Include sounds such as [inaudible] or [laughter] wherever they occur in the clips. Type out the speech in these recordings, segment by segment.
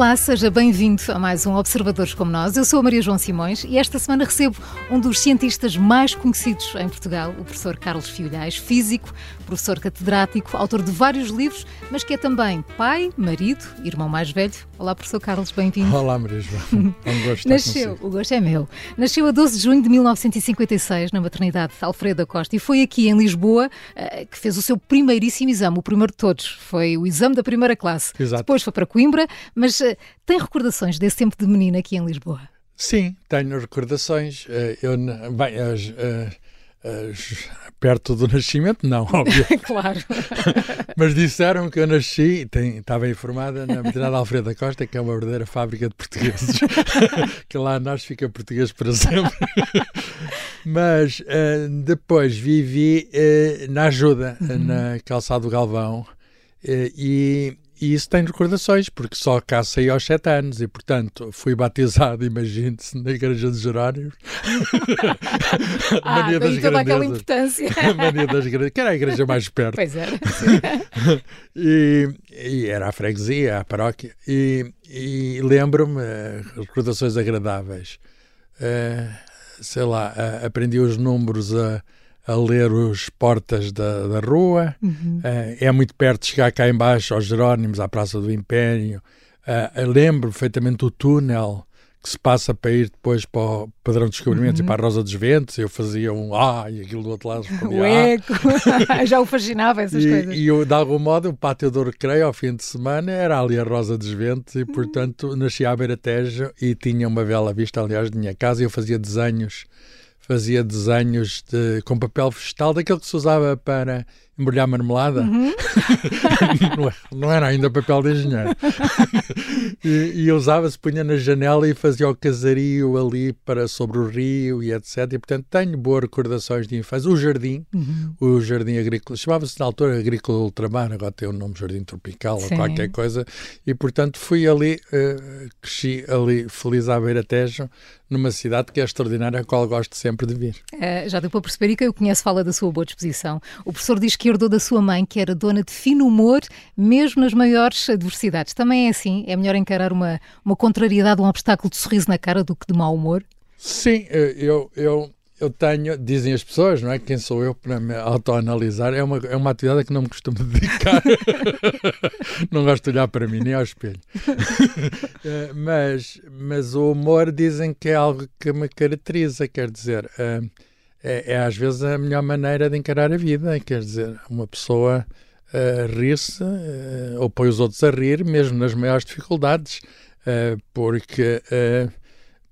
Olá, seja bem-vindo a mais um Observadores como Nós. Eu sou a Maria João Simões e esta semana recebo um dos cientistas mais conhecidos em Portugal, o professor Carlos Fiolhais, físico, professor catedrático, autor de vários livros, mas que é também pai, marido, irmão mais velho. Olá, professor Carlos, bem-vindo. Olá, Maria João. É um gosto [laughs] Nasceu, o gosto é meu. Nasceu a 12 de junho de 1956 na maternidade Alfredo Costa e foi aqui em Lisboa eh, que fez o seu primeiríssimo exame, o primeiro de todos. Foi o exame da primeira classe. Exato. Depois foi para Coimbra, mas uh, tem recordações desse tempo de menina aqui em Lisboa? Sim, tenho recordações. Uh, eu, bem, as, perto do nascimento, não, [laughs] óbvio. [laughs] claro. [laughs] Mas disseram que eu nasci, tem, estava informada, na maternidade Alfredo da Costa, que é uma verdadeira fábrica de portugueses. que lá nós fica português para sempre. Mas depois vivi na ajuda, uhum. na calçada do Galvão. e e isso tem recordações, porque só cá saí aos sete anos e, portanto, fui batizado, [laughs] imagine-se, na Igreja dos Jerónimos. [laughs] ah, Mania das toda aquela importância. [laughs] Mania das Grandes, que era a igreja mais perto. Pois era. e, e, era a freguesia, a paróquia. E, e lembro-me, uh, recordações agradáveis. Uh, sei lá, uh, aprendi os números a a ler os portas da, da rua. Uhum. Uh, é muito perto de chegar cá embaixo aos Jerónimos, à Praça do Império. Uh, lembro perfeitamente do túnel que se passa para ir depois para o Padrão de Descobrimentos uhum. e para a Rosa dos Ventos. Eu fazia um ah e aquilo do outro lado [laughs] respondia O eco! [laughs] Já o fascinava essas e, coisas. E eu, de algum modo, o pátio do recreio ao fim de semana era ali a Rosa dos Ventos e, portanto, uhum. nascia à beira-tejo e tinha uma bela vista, aliás, de minha casa e eu fazia desenhos fazia desenhos de, com papel vegetal, daquele que se usava para embrulhar marmelada. Uhum. [laughs] não, é, não, era ainda papel de engenheiro. [laughs] e, e usava-se, punha na janela e fazia o casario ali para sobre o rio e etc. E, portanto, tenho boas recordações de infância. O jardim, uhum. o jardim agrícola, chamava-se na altura Agrícola Ultramar, agora tem o nome Jardim Tropical Sim. ou qualquer coisa. E, portanto, fui ali, uh, cresci ali feliz à beira-tejo, numa cidade que é extraordinária, a qual gosto sempre de vir. Uh, já deu para perceber e que eu conheço fala da sua boa disposição. O professor diz que herdou da sua mãe, que era dona de fino humor, mesmo nas maiores adversidades. Também é assim? É melhor encarar uma, uma contrariedade, um obstáculo de sorriso na cara do que de mau humor? Sim, eu, eu, eu tenho, dizem as pessoas, não é? Quem sou eu para me autoanalisar? É uma, é uma atividade que não me costumo [laughs] dedicar. não gosto de olhar para mim, nem ao espelho. [laughs] Eh, mas, mas o humor dizem que é algo que me caracteriza, quer dizer. Uh, é, é, às vezes a melhor maneira de encarar a vida. Quer dizer, uma pessoa uh, rir-se uh, ou põe os outros a rir, mesmo nas maiores dificuldades, uh, porque, uh,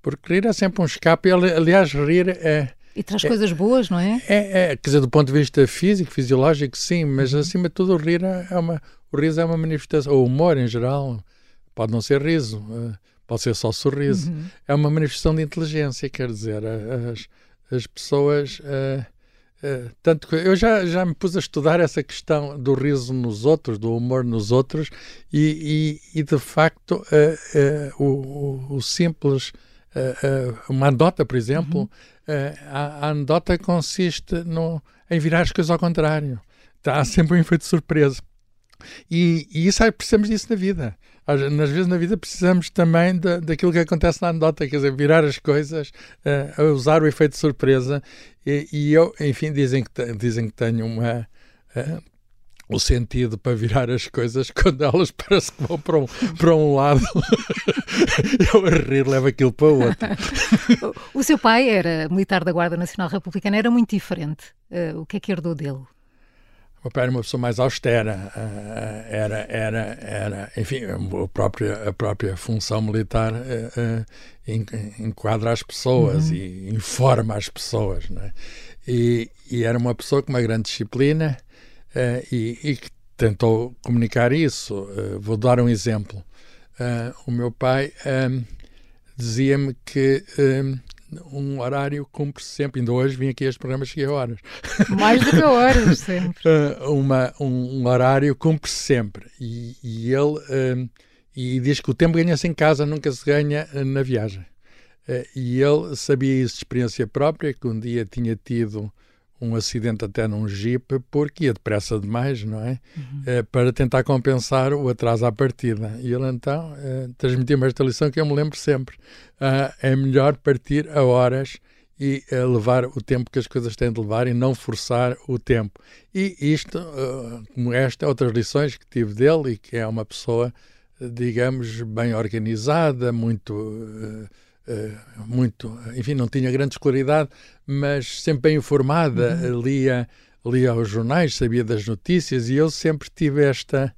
porque rir é sempre um escape. Aliás, rir é. E traz é, coisas boas, não é? é? É, quer dizer, do ponto de vista físico, fisiológico, sim, mas uhum. acima de tudo o rir é uma, o riso é uma manifestação, o humor em geral, pode não ser riso, pode ser só sorriso, uhum. é uma manifestação de inteligência, quer dizer, as, as pessoas. Uh, uh, tanto que eu já, já me pus a estudar essa questão do riso nos outros, do humor nos outros, e, e, e de facto uh, o, o, simples. uma anedota, por exemplo, uhum. a, a anedota consiste no, em virar as coisas ao contrário. Há sempre um efeito de surpresa. E, e isso precisamos disso na vida nas vezes na vida precisamos também da, daquilo que acontece na anedota, quer dizer, virar as coisas, uh, usar o efeito de surpresa. E, e, eu, enfim, dizem que, dizem que tenho uma. Uh, o sentido para virar as coisas [laughs] quando elas parece que vão para um, para um lado [laughs] eu a rir levo aquilo para o outro [laughs] o seu pai era militar da Guarda Nacional Republicana era muito diferente uh, o que é que herdou dele? Meu pai era uma pessoa mais austera, eh, era, era, era, enfim, a própria, a própria função militar uh, enquadra as pessoas uhum. e informa as pessoas, né? e, e, era uma pessoa com uma grande disciplina e, e, que tentou comunicar isso. Vou dar um exemplo. o meu pai dizia-me que um horário cumpre sempre. Ainda hoje vim aqui a este programa cheguei a horas. Mais do que horas, [laughs] sempre. uh, uma, um, um, horário cumpre sempre. E, e ele uh, e diz que o tempo ganha-se em casa, nunca se ganha uh, na viagem. e ele sabia isso de experiência própria, que um dia tinha tido um acidente até num jeep porque ia depressa demais, não é? Uhum. é para tentar compensar o atraso à partida. E ele então é, transmitiu-me esta lição que eu me lembro sempre. Uh, é melhor partir a horas e uh, levar o tempo que as coisas têm de levar e não forçar o tempo. E isto, uh, como esta, outras lições que tive dele e que é uma pessoa, digamos, bem organizada, muito eh, muito, enfim, não tinha grande escolaridade, mas sempre bem informada, uhum. lia, lia os jornais, sabia das notícias e eu sempre tive esta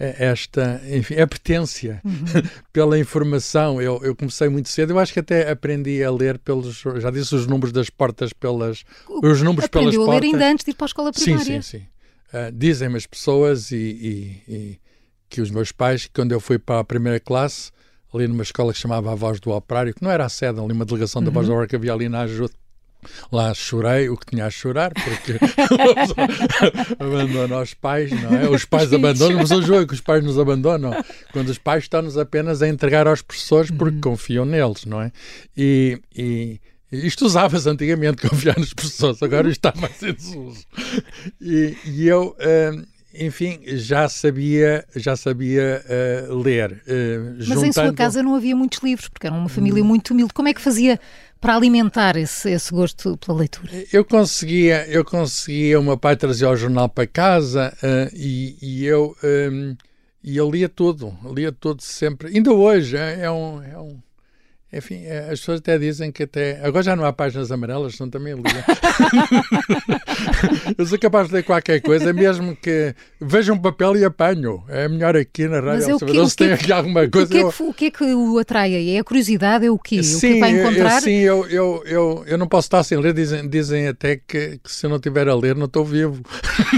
esta, enfim, apetência uhum. [laughs] pela informação. Eu, eu comecei muito cedo, eu acho que até aprendi a ler pelos, já disse os números das portas pelas, os números pelas portas. a ler ainda antes de ir para a escola primária. Sim, sim, sim. Uh, Dizem-me as pessoas e, e, e, que os meus pais, quando eu fui para a primeira classe, ali numa escola que chamava A Voz do Operário, que não era a sede, ali uma delegação da Voz do uhum. Operário que havia ali na ajuda. Lá chorei o que tinha a chorar, porque [laughs] abandonam os pais, não é? Os pais abandonam, mas o jogo que os pais nos abandonam. Quando os pais estão-nos apenas a entregar aos professores porque uhum. confiam neles, não é? E, e isto usava-se antigamente, [laughs] confiar nos professores, agora isto está mais [laughs] em desuso. E, e eu. Hum, enfim, já sabia, já sabia uh, ler. Uh, Mas juntando... em sua casa não havia muitos livros, porque era uma família muito humilde. Como é que fazia para alimentar esse, esse gosto pela leitura? Eu conseguia, eu conseguia, o meu pai trazia o jornal para casa uh, e, e, eu, um, e eu lia tudo, lia tudo sempre. Ainda hoje é, é um, é um enfim, é, as pessoas até dizem que até. Agora já não há páginas amarelas, não também lia. [laughs] eu sou capaz de ler qualquer coisa, mesmo que veja um papel e apanho. É melhor aqui na rádio observador se tem aqui alguma coisa. O que, é que, o que é que o atrai? É a curiosidade? É o quê? Sim, o que vai encontrar? Eu, sim, eu, eu, eu, eu não posso estar sem ler. Dizem, dizem até que, que se eu não estiver a ler, não estou vivo.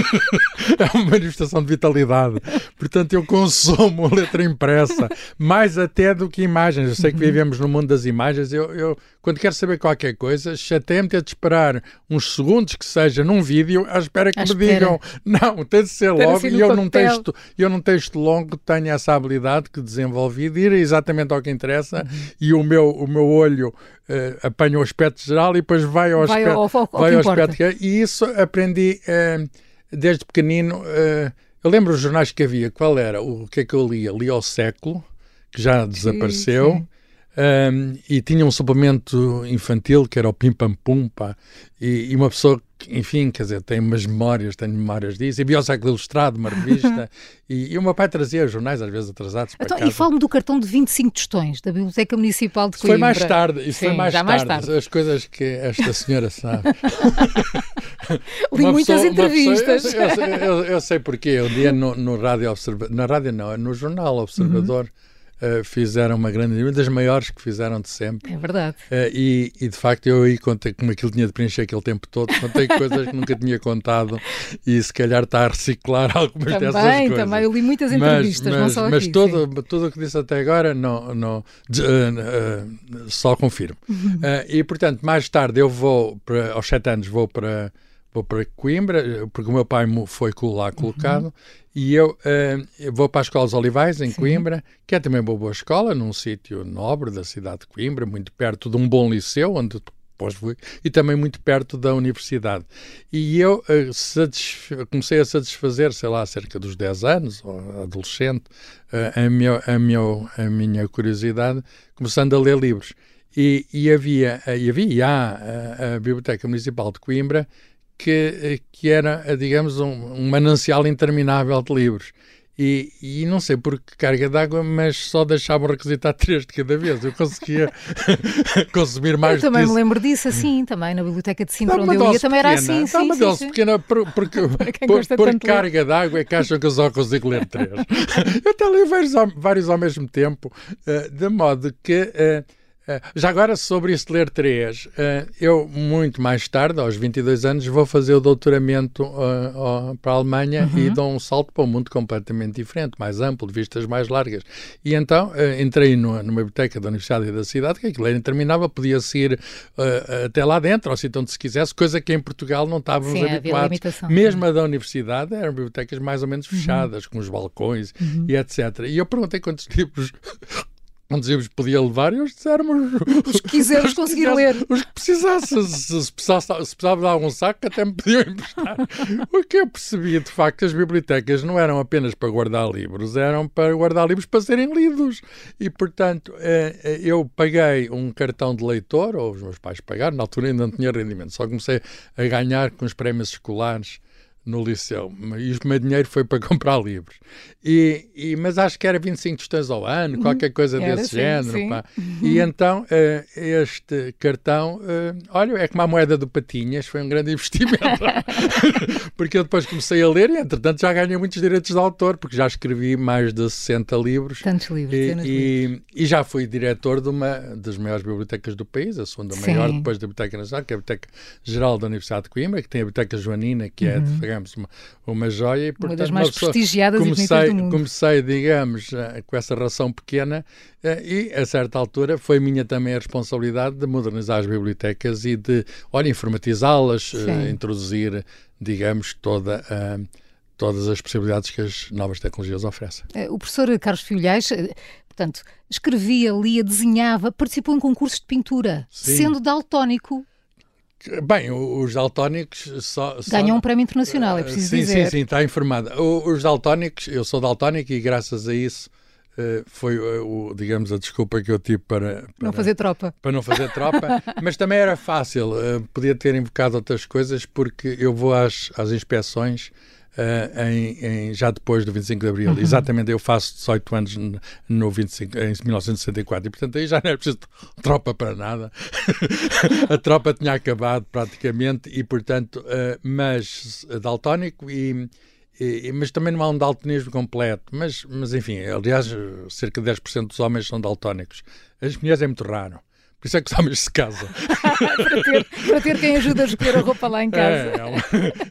[laughs] é uma manifestação de vitalidade. Portanto, eu consumo letra impressa, mais até do que imagens. Eu sei que uhum. vivemos no mundo mundo das imagens, eu, eu quando quero saber qualquer coisa, chateia-me ter de esperar uns segundos que seja num vídeo à espera que à me espera. digam não, tem de ser logo assim e eu num, texto, eu num texto longo tenho essa habilidade que desenvolvi de ir exatamente ao que interessa uhum. e o meu, o meu olho uh, apanha o aspecto geral e depois vai ao vai aspecto, ao, ao, vai ao aspecto que é. E isso aprendi uh, desde pequenino. Uh, eu lembro os jornais que havia, qual era? O que é que eu lia? Lia ao século, que já desapareceu. Sim, sim. Um, e tinha um suplemento infantil que era o Pim Pam Pum, pá, e, e, uma pessoa que, enfim, quer dizer, tem umas memórias, tenho memórias disso, e o século ilustrado, uma revista, [laughs] e, e, o meu pai trazia jornais, às vezes atrasados então. E falo-me do cartão de 25 tostões da Biblioteca Municipal de Coimbra. Foi mais tarde, isso Sim, foi mais tarde, mais tarde, as coisas que esta senhora sabe. [laughs] Li muitas pessoa, entrevistas. Pessoa, eu, eu, eu, eu, sei porquê, um dia no, no rádio Observador, na rádio não, no jornal Observador, uhum Uh, fizeram uma grande, uma das maiores que fizeram de sempre. É verdade. Uh, e, e, de facto eu aí contei como aquilo tinha de preencher aquele tempo todo, contei [laughs] coisas que nunca tinha contado e se calhar está a reciclar [laughs] algumas também, dessas coisas. Também, também, eu li muitas entrevistas, mas, não só mas aqui. Mas tudo, tudo o que disse até agora não, não, uh, só confirmo. Uhum. [laughs] e portanto, mais tarde eu vou, para, aos sete anos, vou para vou para Coimbra, porque o meu pai foi lá colocado, uhum. e eu, uh, vou para a Escola dos Olivais, em Sim. Coimbra, que é também uma boa escola, num sítio nobre da cidade de Coimbra, muito perto de um bom liceu, onde depois fui, e também muito perto da universidade. E eu uh, comecei a satisfazer, sei lá, cerca dos 10 anos, ou adolescente, uh, a, minha, a, minha, a minha curiosidade, começando a ler livros. E, e havia, e havia e há a, a Biblioteca Municipal de Coimbra, que, que era, digamos, um, um manancial interminável de livros. E, e, não sei por que carga d'água, mas só deixavam requisitar três de cada vez. Eu conseguia [laughs] consumir mais Eu também me lembro disso assim, também na biblioteca de Sintra, onde eu ia, também era assim. Sim, uma dose pequena, por, porque [laughs] por, por carga d'água é que acham que eu só consigo ler três. [laughs] eu até li vários, vários ao mesmo tempo, uh, de modo que. Eh, já agora, sobre de ler três, eh, eu, muito mais tarde, aos 22 anos, vou fazer o doutoramento eh, para a Alemanha uhum. e dou um salto para um mundo completamente diferente, mais amplo, de vistas mais largas. E então entrei numa, numa biblioteca da Universidade da cidade, que aquilo era interminável, podia-se ir até lá dentro, ao sítio onde se quisesse, coisa que em Portugal não estávamos Sim, habituados. Mesmo a da universidade, eram bibliotecas mais ou menos uhum. fechadas, uhum. com os balcões uhum. e etc. E eu perguntei quantos [laughs] livros não dizíamos que podia levar, e eles disseram os que quiseres conseguir ler. Os que precisassem, se, se, precisasse, se precisava de algum saco, até me podiam emprestar. o que eu percebi, de facto, as bibliotecas não eram apenas para guardar livros, eram para guardar livros para serem lidos. E, portanto, eh, eh, eu paguei um cartão de leitor, ou os meus pais pagaram, na altura ainda não tinha rendimento, só comecei a ganhar com os prémios escolares no liceu e o meu dinheiro foi para [laughs] comprar livros. E, e, mas acho que era 25 tostões ao ano, qualquer coisa era, desse género. Sim. E então uh, este cartão, uh, olha, é como a moeda do Patinhas, foi um grande investimento. [laughs] [laughs] porque eu depois comecei a ler e, entretanto, já ganhei muitos direitos de autor, porque já escrevi mais de 60 livros. Tantos livros, e, e, livros. e já fui diretor de uma das maiores bibliotecas do país, a segunda sim. maior, depois da Biblioteca Nacional, que é a Biblioteca Geral da Universidade de Coimbra, que tem a Biblioteca Joanina, que é, uhum. Digamos, uma, uma joia. E, portanto, uma das mais uma prestigiadas comecei, e do mundo. Comecei, digamos, eh, com essa ração pequena eh, e, a certa altura, foi minha também a responsabilidade de modernizar as bibliotecas e de, olha, informatizá-las, uh, introduzir, digamos, toda a. Todas as possibilidades que as novas tecnologias oferecem. O professor Carlos Filhais, portanto, escrevia, lia, desenhava, participou em concursos de pintura, Sim. sendo daltónico. Bem, os daltónicos só, só... Ganham um prémio internacional, é preciso sim, dizer. Sim, sim, está informada. Os daltónicos, eu sou daltónico e graças a isso uh, foi, uh, digamos, a desculpa que eu tive para, para, Não fazer tropa. Para não fazer tropa, [laughs] mas também era fácil, uh, podia ter invocado outras coisas porque eu vou às, às inspeções Uh, em, em, já depois do 25 de Abril. Uhum. Exatamente, eu faço 18 anos no 25, em 1964 e, portanto, aí já não era preciso [laughs] tropa para nada. [laughs] a tropa tinha acabado praticamente e, portanto, uh, mas daltónico e, e, mas também não há um daltonismo completo. Mas, mas, enfim, aliás, cerca de 10% dos homens são daltónicos. As mulheres é muito raro. Por isso é que os homens se casam. [laughs] para, ter, para, ter, quem ajuda a escolher a roupa lá em casa. É, é uma...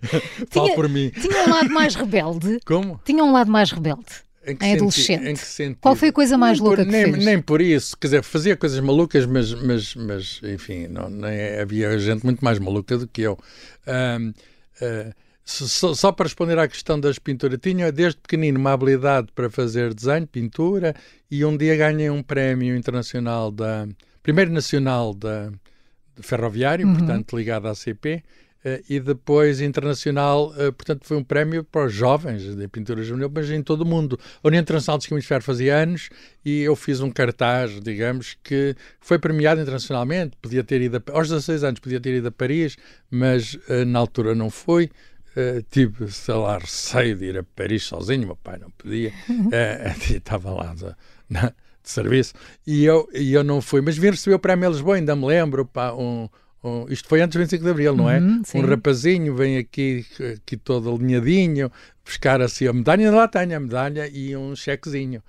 [laughs] Fala por mim. Tinha um lado mais rebelde. Como? Tinha um lado mais rebelde. Em, em adolescente. Em que sentido? Qual foi a coisa mais nem louca por, que nem, fez? Nem por isso. Quer dizer, fazia coisas malucas, mas, mas, mas enfim, não, nem, havia gente muito mais maluca do que eu. Um, uh, ah, só, só, para responder à questão das pinturas, tinha desde pequenino uma habilidade para fazer desenho, pintura, e um dia ganhei um prémio internacional da primeiro nacional da, de ferroviário, uhum. portanto ligado à CP, Uh, eh, e depois internacional, uh, portanto, foi um prémio para os jovens de pintura juvenil, mas em todo o mundo. A União Internacional de Hemisfério fazia anos e eu fiz um cartaz, digamos, que foi premiado internacionalmente. Podia ter ido a, aos 16 anos, podia ter ido a Paris, mas uh, na altura não foi. tive, sei lá, receio de ir a Paris sozinho, meu pai não podia, [laughs] [laughs] estava lá na, de serviço, e eu, e eu não fui. Mas vim receber o prémio Lisboa, ainda me lembro, pá, um, um, isto foi antes do 25 de Abril, não é? Uhum, um rapazinho vem aqui, aqui todo alinhadinho, buscar assim a medalha, lá tenho a medalha e um chequezinho.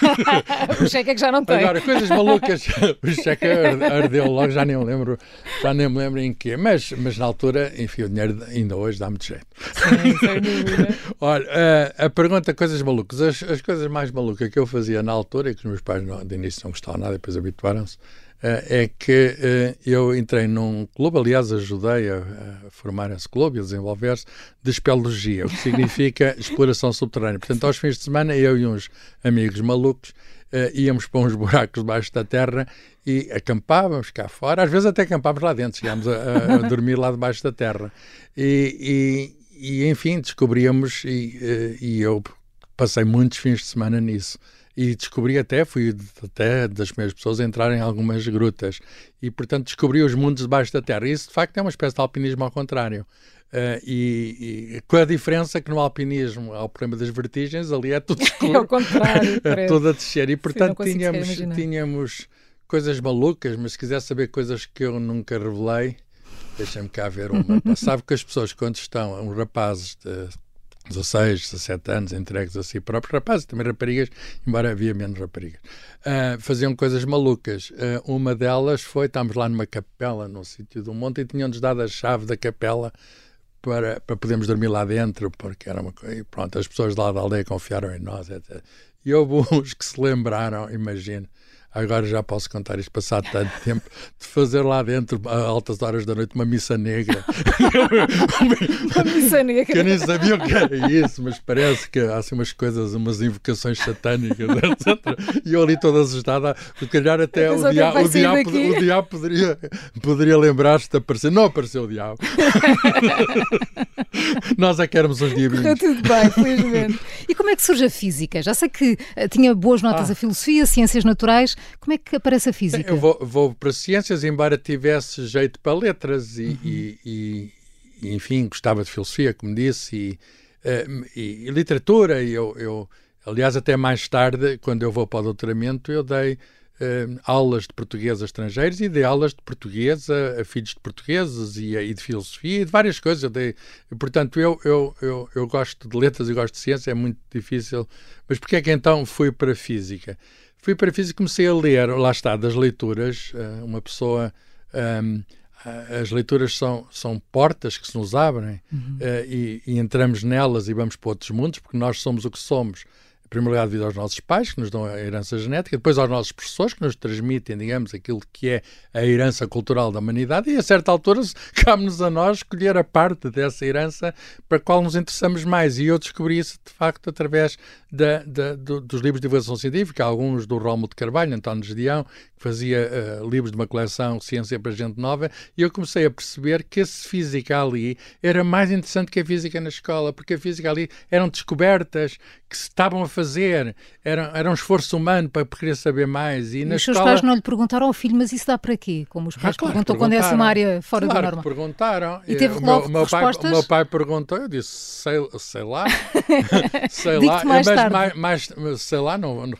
[laughs] o cheque é que já não tem. Agora, coisas malucas, [laughs] o cheque ardeu logo, já nem me lembro, já nem me lembro em quê, mas, mas na altura, enfim, o dinheiro ainda hoje dá muito jeito. Sim, sem dúvida. [laughs] Olha, a, a pergunta, coisas malucas, as, as coisas mais malucas que eu fazia na altura, e que os meus pais não, de início não gostavam nada, depois habituaram-se, eh, é que eh, eu entrei num clube, aliás, ajudei a, formar esse clube e a desenvolver-se, de espeleologia, o que significa [laughs] exploração subterrânea. Portanto, aos fins de semana, eu e uns amigos malucos uh, íamos para uns buracos debaixo da terra e acampávamos cá fora, às vezes até acampávamos lá dentro, chegámos a, a [laughs] dormir lá debaixo da terra. E, e, e enfim, descobríamos, e, e eu passei muitos fins de semana nisso e descobri até, fui até das primeiras pessoas a entrar em algumas grutas e, portanto, descobri os mundos debaixo da Terra. Isso, de facto, é uma espécie de alpinismo ao contrário. Uh, e, e, com a diferença que no alpinismo há o problema das vertigens, ali é tudo escuro. [laughs] é ao contrário. [laughs] é tudo a descer. E, portanto, Sim, tínhamos, tínhamos coisas malucas, mas se quiser saber coisas que eu nunca revelei, deixem-me cá ver uma. [laughs] Sabe que as pessoas, quando estão, uns rapazes de 16, 17 anos, entregues a si próprios, rapazes, também raparigas, embora havia menos raparigas, uh, faziam coisas malucas. Uh, uma delas foi, estávamos lá numa capela, num sítio do monte, e tinham-nos dado a chave da capela para, para podermos dormir lá dentro, porque era uma coisa. Pronto, as pessoas lá da aldeia confiaram em nós, etc. E houve [laughs] uns que se lembraram, imagino, agora já posso contar isto passado tanto tempo, de fazer lá dentro, a altas horas da noite, uma missa negra. [laughs] uma missa negra. Que eu nem sabia o que era isso, mas parece que há assim umas coisas, umas invocações satânicas, [laughs] etc. E eu ali toda assustada, se calhar até o, dia, o, diabo, o diabo poderia, poderia lembrar-se de aparecer. Não apareceu o diabo. [laughs] Nós é que éramos uns diabinhos. Correu tudo bem, felizmente. E como é que surge a física? Já sei que uh, tinha boas notas ah. a filosofia, ciências naturais. Como é que aparece a física? Eu vou, vou para ciências, embora tivesse jeito para letras e, uhum. e, e, enfim, gostava de filosofia, como disse, e, uh, e, literatura. E eu, eu, aliás, até mais tarde, quando eu vou para o doutoramento, eu dei uh, aulas de português a estrangeiros e dei aulas de português a, a filhos de portugueses e, e, de filosofia e de várias coisas. Eu dei, portanto, eu, eu, eu, eu gosto de letras e gosto de ciência, é muito difícil. Mas porquê é que então fui para a física? Fui para a física e comecei a ler, lá está, das leituras. Uh, uma pessoa. Um, as leituras são, são portas que se nos abrem uhum. uh, e, e, entramos nelas e vamos para outros mundos, porque nós somos o que somos primeiro lugar, devido aos nossos pais, que nos dão a herança genética, depois aos nossos professores, que nos transmitem, digamos, aquilo que é a herança cultural da humanidade, e a certa altura [laughs] cabe-nos a nós escolher a parte dessa herança para a qual nos interessamos mais. E eu descobri isso, de facto, através da, da, do, dos livros de divulgação científica, alguns do Rómulo de Carvalho, António Gedeão, que fazia uh, livros de uma coleção Ciência para Gente Nova, e eu comecei a perceber que esse física ali era mais interessante que a física na escola, porque a física ali eram descobertas que se estavam a fazer, era, era um esforço humano para querer saber mais. E, e na os escola... seus pais não lhe perguntaram ao filho, mas isso dá para quê? Como os pais ah, claro perguntam quando é assim uma área fora claro do normal. perguntaram. E teve logo o meu, respostas? Pai, o meu pai perguntou, eu disse, sei, sei lá, [laughs] [laughs] sei lá, mais mas mais, mais, sei lá, não,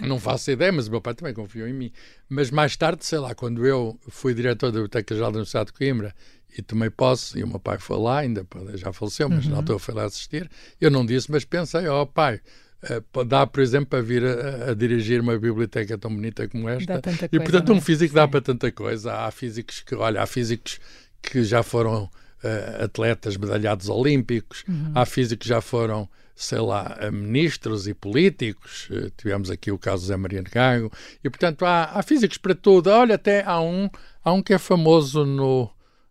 não faço ideia, mas o meu pai também confiou em mim. Mas mais tarde, sei lá, quando eu fui diretor da Biblioteca Geral da Universidade de Coimbra e tomei posse, e o meu pai foi lá, ainda já faleceu, mas uhum. na altura foi lá assistir, eu não disse, mas pensei, ó oh, pai, uh, dá, por exemplo, para vir a, a, dirigir uma biblioteca tão bonita como esta. e, portanto, um é? físico dá para tanta coisa. Há físicos que, olha, há físicos que já foram uh, atletas medalhados olímpicos, uhum. há físicos que já foram sei lá, ministros e políticos, uh, tivemos aqui o caso Zé Maria Gago, e portanto há, há físicos para tudo. Olha, até há um, há um que é famoso no,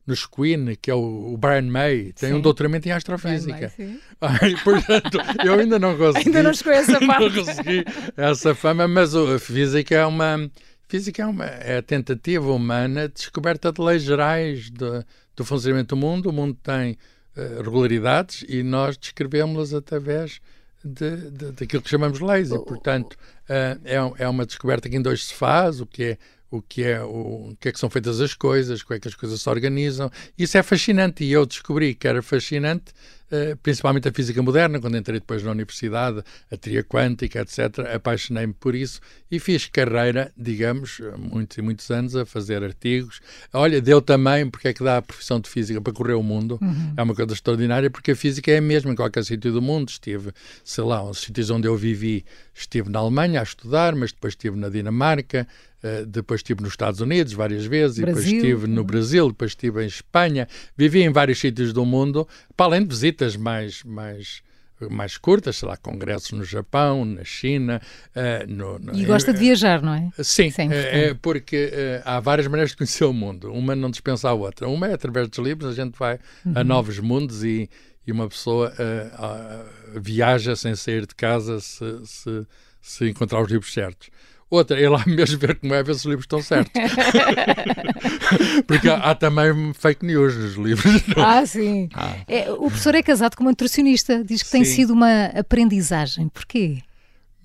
nos Queen, que é o, Brian May, tem sim. um doutoramento em astrofísica. May, [laughs] Ai, portanto, eu ainda não consegui. ainda não chegou essa [laughs] fama. essa fama, mas a física é uma. Física é, uma, é a tentativa humana de descoberta de leis gerais de, do funcionamento do mundo. O mundo tem uh, regularidades e nós descrevemos-las através de, de, daquilo que chamamos leis. E, portanto, uh, é, é uma descoberta que em dois se faz, o que é o que é o, o que é que são feitas as coisas, como é que as coisas se organizam. Isso é fascinante e eu descobri que era fascinante principalmente a física moderna, quando entrei depois na universidade, a teoria quântica, etc. Apaixonei-me por isso e fiz carreira, digamos, muitos e muitos anos a fazer artigos. Olha, deu também, porque é que dá a profissão de física para correr o mundo. Uhum. É uma coisa extraordinária, porque a física é a mesma em qualquer sítio do mundo. Estive, sei lá, os sítios onde eu vivi, estive na Alemanha a estudar, mas depois estive na Dinamarca, Uh, depois estive nos Estados Unidos várias vezes, Brasil. depois estive no Brasil, depois estive em Espanha, vivi em vários sítios do mundo, para além de visitas mais, mais, mais curtas, sei lá, congressos no Japão, na China. Uh, no, no, e gosta de viajar, não é? Sim, é, é porque uh, há várias maneiras de conhecer o mundo. Uma não dispensa a outra. Uma é através dos livros, a gente vai uhum. a novos mundos e, e uma pessoa uh, viaja sem sair de casa se, se, se encontrar os livros certos. Outra, é lá [laughs] mesmo ver como é, ver se os livros estão certos. [laughs] Porque há, há, também fake news nos livros. Não? Ah, sim. Ah. É, o professor é casado com uma nutricionista, diz que sim. tem sido uma aprendizagem. Porquê?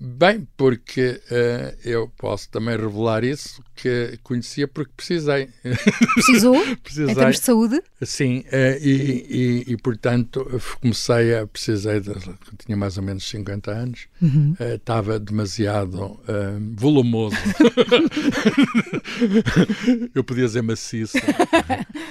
Bem, porque uh, eu posso também revelar isso, que conhecia porque precisei. Precisou? precisei. [laughs] Em termos de saúde? Sim, uh, e, e, e, portanto comecei a. Precisei, de, tinha mais ou menos 50 anos, uhum. uh, estava demasiado volumoso. [laughs] eu podia dizer maciço.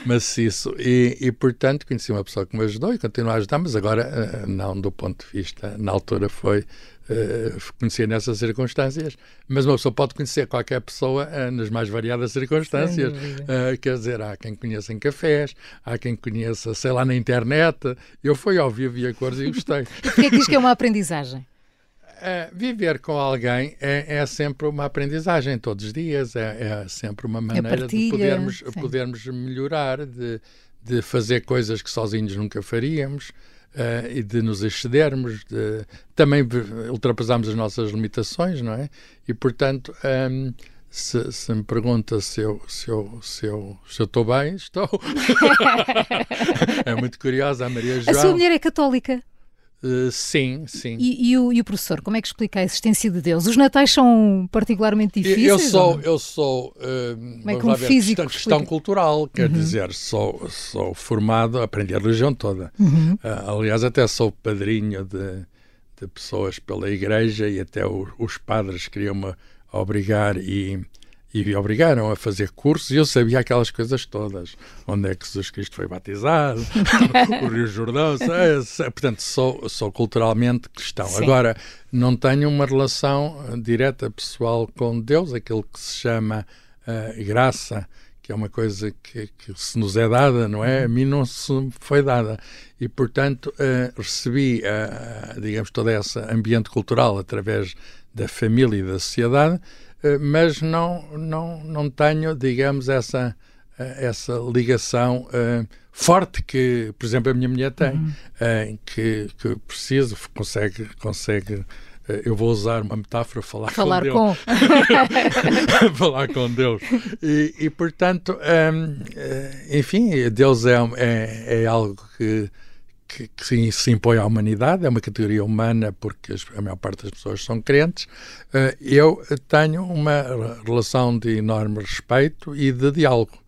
maciço. E, e, portanto conheci uma pessoa que me ajudou e continuo a ajudar, mas agora não do ponto de vista. Na altura foi uh, conhecer nessas circunstâncias, mas uma pessoa pode conhecer qualquer pessoa uh, nas mais variadas circunstâncias. Uh, quer dizer, há quem conheça em cafés, há quem conheça, sei lá, na internet. Eu fui ao vivo e a cores e gostei. [laughs] e porquê é que diz que é uma aprendizagem? uh, viver com alguém é, é, sempre uma aprendizagem todos os dias, é, é sempre uma maneira partilha, de podermos, podermos melhorar, de, de fazer coisas que sozinhos nunca faríamos. Uh, e de nos excedermos, de, também ultrapassarmos as nossas limitações, não é? E, portanto, um, ehm, se, se, me pergunta se eu, se eu, se eu, se eu estou bem, estou. [laughs] [laughs] é muito curiosa a Maria João. A sua mulher é católica? Uh, sim, sim. E, e, o, e, o, professor, como é que explica a existência de Deus? Os natais são particularmente difíceis? Eu sou, eu sou uh, é que um físico questão, questão cultural, quer uhum. dizer, sou, sou formado, aprendi a religião toda. Uhum. Uh, aliás, até sou padrinho de, de pessoas pela igreja e até o, os padres queriam-me obrigar e e obrigaram a fazer cursos e eu sabia aquelas coisas todas. Onde é que Jesus Cristo foi batizado, [laughs] o Rio Jordão. Portanto, sou, sou culturalmente cristão. Sim. Agora, não tenho uma relação direta pessoal com Deus, aquilo que se chama uh, graça, que é uma coisa que, que, se nos é dada, não é? A mim não se foi dada. E, portanto, uh, recebi, uh, digamos, todo esse ambiente cultural através da família e da sociedade eh, mas não, não, não tenho, digamos, essa, eh, essa ligação uh, forte que, por exemplo, a minha mulher tem, uhum. uh, que, que preciso, consegue, consegue uh, eu vou usar uma metáfora, falar, falar com Deus. Com. [laughs] falar com Deus. E, e portanto, um, enfim, Deus é, é, é algo que que, que, se impõe à humanidade, é uma categoria humana porque a maior parte das pessoas são crentes. Eh, eu tenho uma relação de enorme respeito e de diálogo,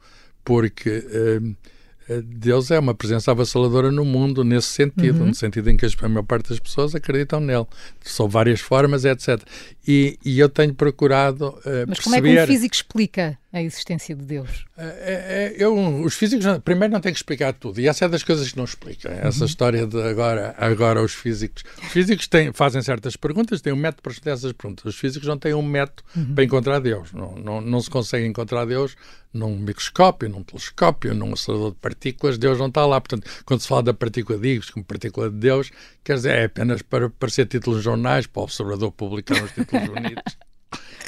porque eh, Deus é uma presença avassaladora no mundo nesse sentido, uhum. no sentido em que a maior parte das pessoas acreditam nele. São várias formas, etc. E, e eu tenho procurado uh, Mas perceber... como é que um físico explica a existência de Deus? É, é, eu, os físicos, primeiro, não têm que explicar tudo. E essa é das coisas que não explicam. Essa uhum. história de agora, agora os físicos. Os físicos têm, fazem certas perguntas, têm um método para responder essas perguntas. Os físicos não têm um método uhum. para encontrar Deus. Não, não, não se consegue encontrar Deus num microscópio, num telescópio, num acelerador de partículas. Deus não está lá. Portanto, quando se fala da partícula de Higgs como partícula de Deus, quer dizer, é apenas para aparecer títulos de jornais, para o observador publicar os títulos bonitos [laughs]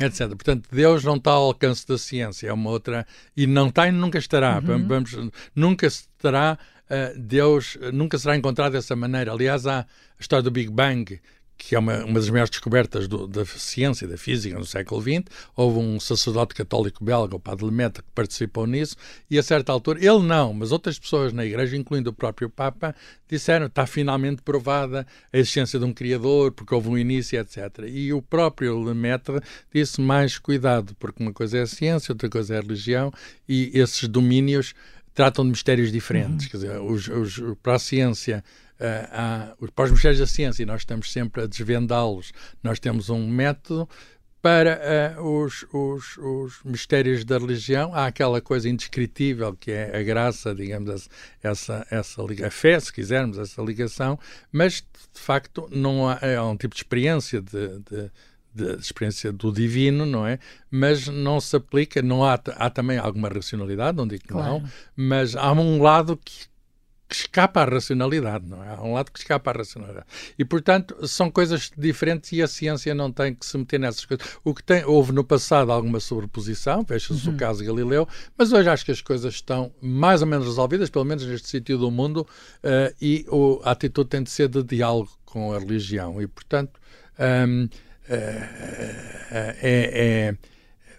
etc. Portanto, Deus não está ao alcance da ciência, é uma outra. E não está e nunca estará. Uhum. Vamos, nunca se terá. Uh, Deus nunca será encontrado dessa maneira. Aliás, há a história do Big Bang, que é uma, uma das maiores descobertas do, da ciência, da física no século XX. Houve um sacerdote católico belga, o Padre Lemaitre, que participou nisso, e a certa altura, ele não, mas outras pessoas na Igreja, incluindo o próprio Papa, disseram está finalmente provada a existência de um Criador, porque houve um início, etc. E o próprio Lemaitre disse mais cuidado, porque uma coisa é a ciência, outra coisa é a religião, e esses domínios tratam de mistérios diferentes. Uhum. Quer dizer, os, os, para a ciência uh, para os mistérios da ciência, e nós estamos sempre a desvendá-los. Nós temos um método para uh, os, os, os, mistérios da religião, há aquela coisa indescritível que é a graça, digamos, essa, essa a fé, se quisermos, essa ligação, mas de facto não há, é um tipo de experiência de, de de experiência do divino, não é? Mas não se aplica, não há, há também alguma racionalidade, não digo que claro. não, mas há um lado que, que escapa à racionalidade, não é? Há um lado que escapa à racionalidade. E, portanto, são coisas diferentes e a ciência não tem que se meter nessas coisas. O que tem, houve no passado alguma sobreposição, veja-se uhum. o caso de Galileu, mas hoje acho que as coisas estão mais ou menos resolvidas, pelo menos neste sítio do mundo, uh, e o, a atitude tem de ser de diálogo com a religião. E, portanto, um, uh, é, é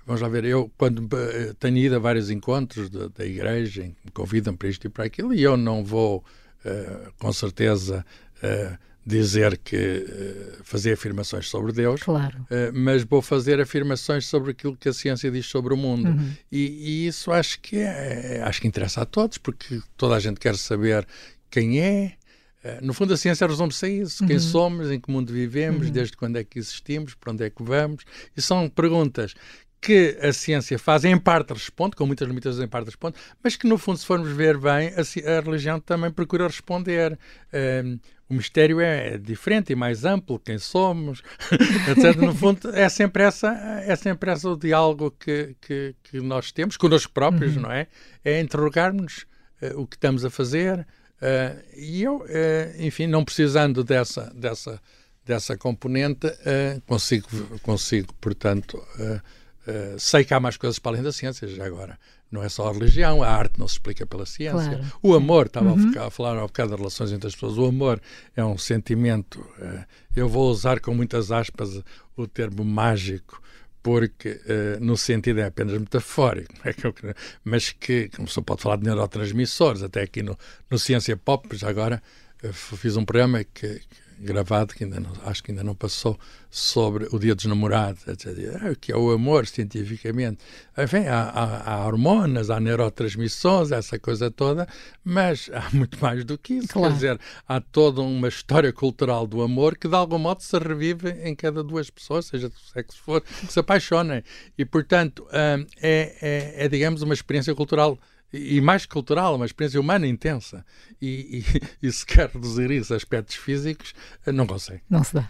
Vamos lá ver, eu quando eh, tenho ido a vários encontros da, da igreja, me convidam para isto e para aquilo, e eu não vou, uh, com certeza, uh, dizer que uh, fazer afirmações sobre Deus, claro. mas vou fazer afirmações sobre aquilo que a ciência diz sobre o mundo. Uhum. E, e, isso acho que é, acho que interessa a todos, porque toda a gente quer saber quem é, no fundo, a ciência resume-se a isso: quem uhum. somos, em que mundo vivemos, uhum. desde quando é que existimos, para onde é que vamos. E são perguntas que a ciência faz, em parte responde, com muitas limitações, em parte responde, mas que no fundo, se formos ver bem, a, a religião também procura responder. Um, o mistério é diferente e mais amplo, quem somos, [laughs] etc. No fundo, é sempre, essa, é sempre esse o diálogo que, que, que nós temos, connosco próprios, uhum. não é? É interrogarmos uh, o que estamos a fazer. Uh, e eu, uh, enfim, não precisando dessa, dessa dessa componente, consigo, consigo, portanto, uh, uh, sei que há mais coisas para além da ciência já agora. Não é só a religião, a arte não se explica pela ciência. Claro. O amor, estava uhum. a falar ao bocado das relações entre as pessoas, o amor é um sentimento, eu vou usar com muitas aspas o termo mágico, porque uh, no sentido é apenas metafórico, é que eu, mas que, como se pode falar de neurotransmissores, até aqui no, no Ciência Pop, já agora fiz um programa que, gravado, que ainda não, acho que ainda não passou, sobre o Dia dos Namorados, etc. Ah, que é o amor, cientificamente. Enfim, há, há, há, hormonas, há neurotransmissões, essa coisa toda, mas há muito mais do que isso. Claro. Quer dizer, há toda uma história cultural do amor que, de algum modo, se revive em cada duas pessoas, seja do sexo for, que se apaixonem. E, portanto, hum, é, é, é digamos, uma experiência cultural e mais cultural, uma experiência humana intensa. E, e, [laughs] e se quer reduzir isso a aspectos físicos, não consegue. Não se dá.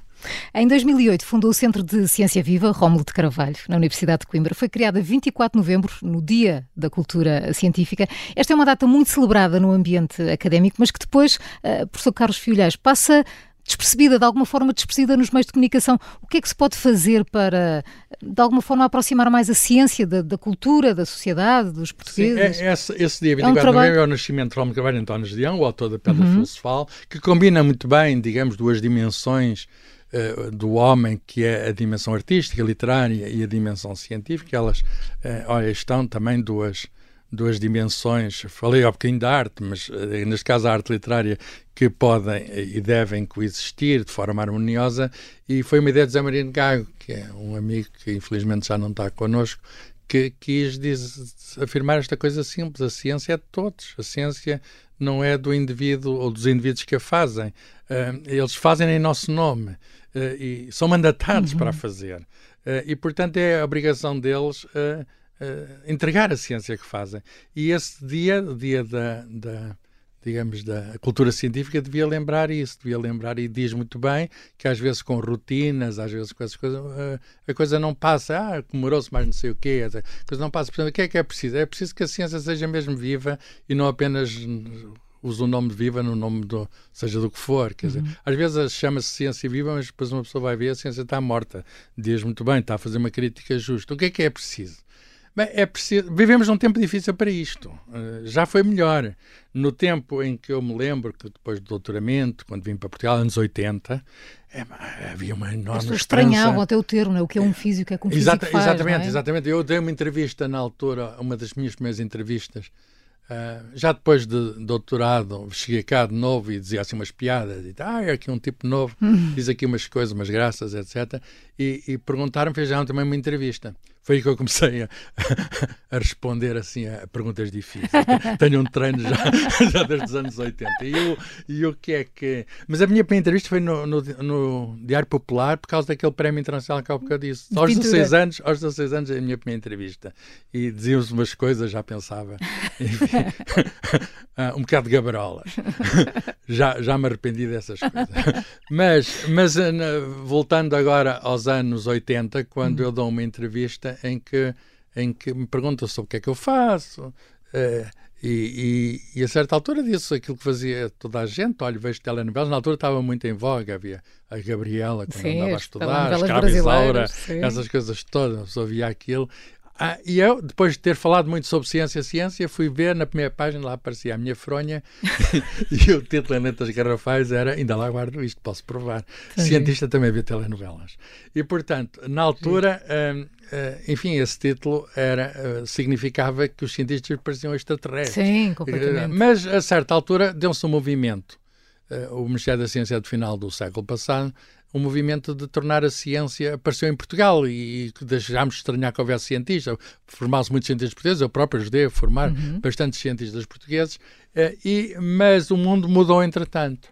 Em 2008 fundou o Centro de Ciência Viva, Rómulo de Carvalho, na Universidade de Coimbra. Foi criada 24 de novembro, no Dia da Cultura Científica. Esta é uma data muito celebrada no ambiente académico, mas que depois, uh, professor Carlos Filhais, passa despercebida, de alguma forma despercebida nos meios de comunicação. O que é que se pode fazer para, de alguma forma, aproximar mais a ciência da, da cultura, da sociedade, dos portugueses? Sim, é, esse, esse dia 24 é um de novembro é o nascimento de Romo Carvalho António Gedeão, o autor da Pedra uhum. Filosofal, que combina muito bem, digamos, duas dimensões uh, do homem, que é a dimensão artística, literária e a dimensão científica. Elas, uh, olha, estão também duas duas dimensões. Falei há bocadinho da arte, mas eh, neste caso a arte literária que podem e devem coexistir de forma harmoniosa e foi uma ideia de Zé Marino Gago, que é um amigo que infelizmente já não está connosco, que quis diz, afirmar esta coisa simples: a ciência é de todos, a ciência não é do indivíduo ou dos indivíduos que a fazem. Uh, eles fazem em nosso nome uh, e são mandatados uhum. para a fazer. Uh, e, portanto, é a obrigação deles uh, entregar a ciência que fazem. E esse dia, o dia da, da digamos, da cultura científica, devia lembrar isso, devia lembrar, e diz muito bem que às vezes com rutinas, às vezes com essas coisas, uh, a coisa não passa, ah, comemorou-se mais não sei o quê, a coisa não passa. Portanto, o que é que é preciso? É preciso que a ciência seja mesmo viva e não apenas use o nome de viva no nome do, seja do que for. Quer dizer, uhum. às vezes chama-se ciência viva, mas depois uma pessoa vai ver a ciência está morta. Diz muito bem, está a fazer uma crítica justa. O que é que é preciso? Bem, é preciso. Vivemos num tempo difícil para isto. Uh, já foi melhor. No tempo em que eu me lembro que depois do doutoramento, quando vim para Portugal, anos 80, é, havia uma enorme As estranhavam até o termo, né? o que é um físico, o que é que um físico Exata, faz, Exatamente, é? exatamente. Eu dei uma entrevista na altura, uma das minhas primeiras entrevistas, Uh, já depois de doutorado, cheguei cá de novo e dizia assim umas piadas, e ah, é aqui um tipo novo, uhum. diz aqui umas coisas, umas graças, etc. E, e perguntaram-me, fizeram também uma entrevista. Foi aí que eu comecei a, [laughs] a responder assim a perguntas difíceis. Tenho um treino já, [laughs] já desde os anos 80. E, eu, e o que é que. Mas a minha primeira entrevista foi no, no, no, Diário Popular por causa daquele prémio internacional que há eu disse. Aos 16 anos, aos 16 anos é a minha primeira entrevista. E diziam-se umas coisas, já pensava. [laughs] Enfim, ah, um bocado de gabarolas. já, já me arrependi dessas coisas. Mas, mas ah, voltando agora aos anos 80, quando hum. eu dou uma entrevista em que, em que me pergunta sobre o que é que eu faço. Uh, e, e, e, a certa altura disse aquilo que fazia toda a gente. Olha, vejo telenovelas. Na altura estava muito em voga. Havia a Gabriela, quando sim, andava a estudar, a Escrava Isaura, essas coisas todas. A pessoa via aquilo. Ah, e eu, depois de ter falado muito sobre ciência, ciência, fui ver na primeira página, lá aparecia a minha fronha [laughs] e o título em letras garrafais era Ainda lá guardo isto, posso provar. Sim. Cientista também vê telenovelas. E, portanto, na altura, hum, hum, enfim, esse título era, hum, significava que os cientistas pareciam extraterrestres. Sim, completamente. Mas, a certa altura, deu-se um movimento. o Ministério da Ciência é do final do século passado um movimento de tornar a ciência apareceu em Portugal e, deixámos de estranhar que houvesse cientistas. Formaram-se muitos cientistas portugueses, eu próprio ajudei a formar uhum. bastantes cientistas portugueses, eh, e, mas o mundo mudou entretanto.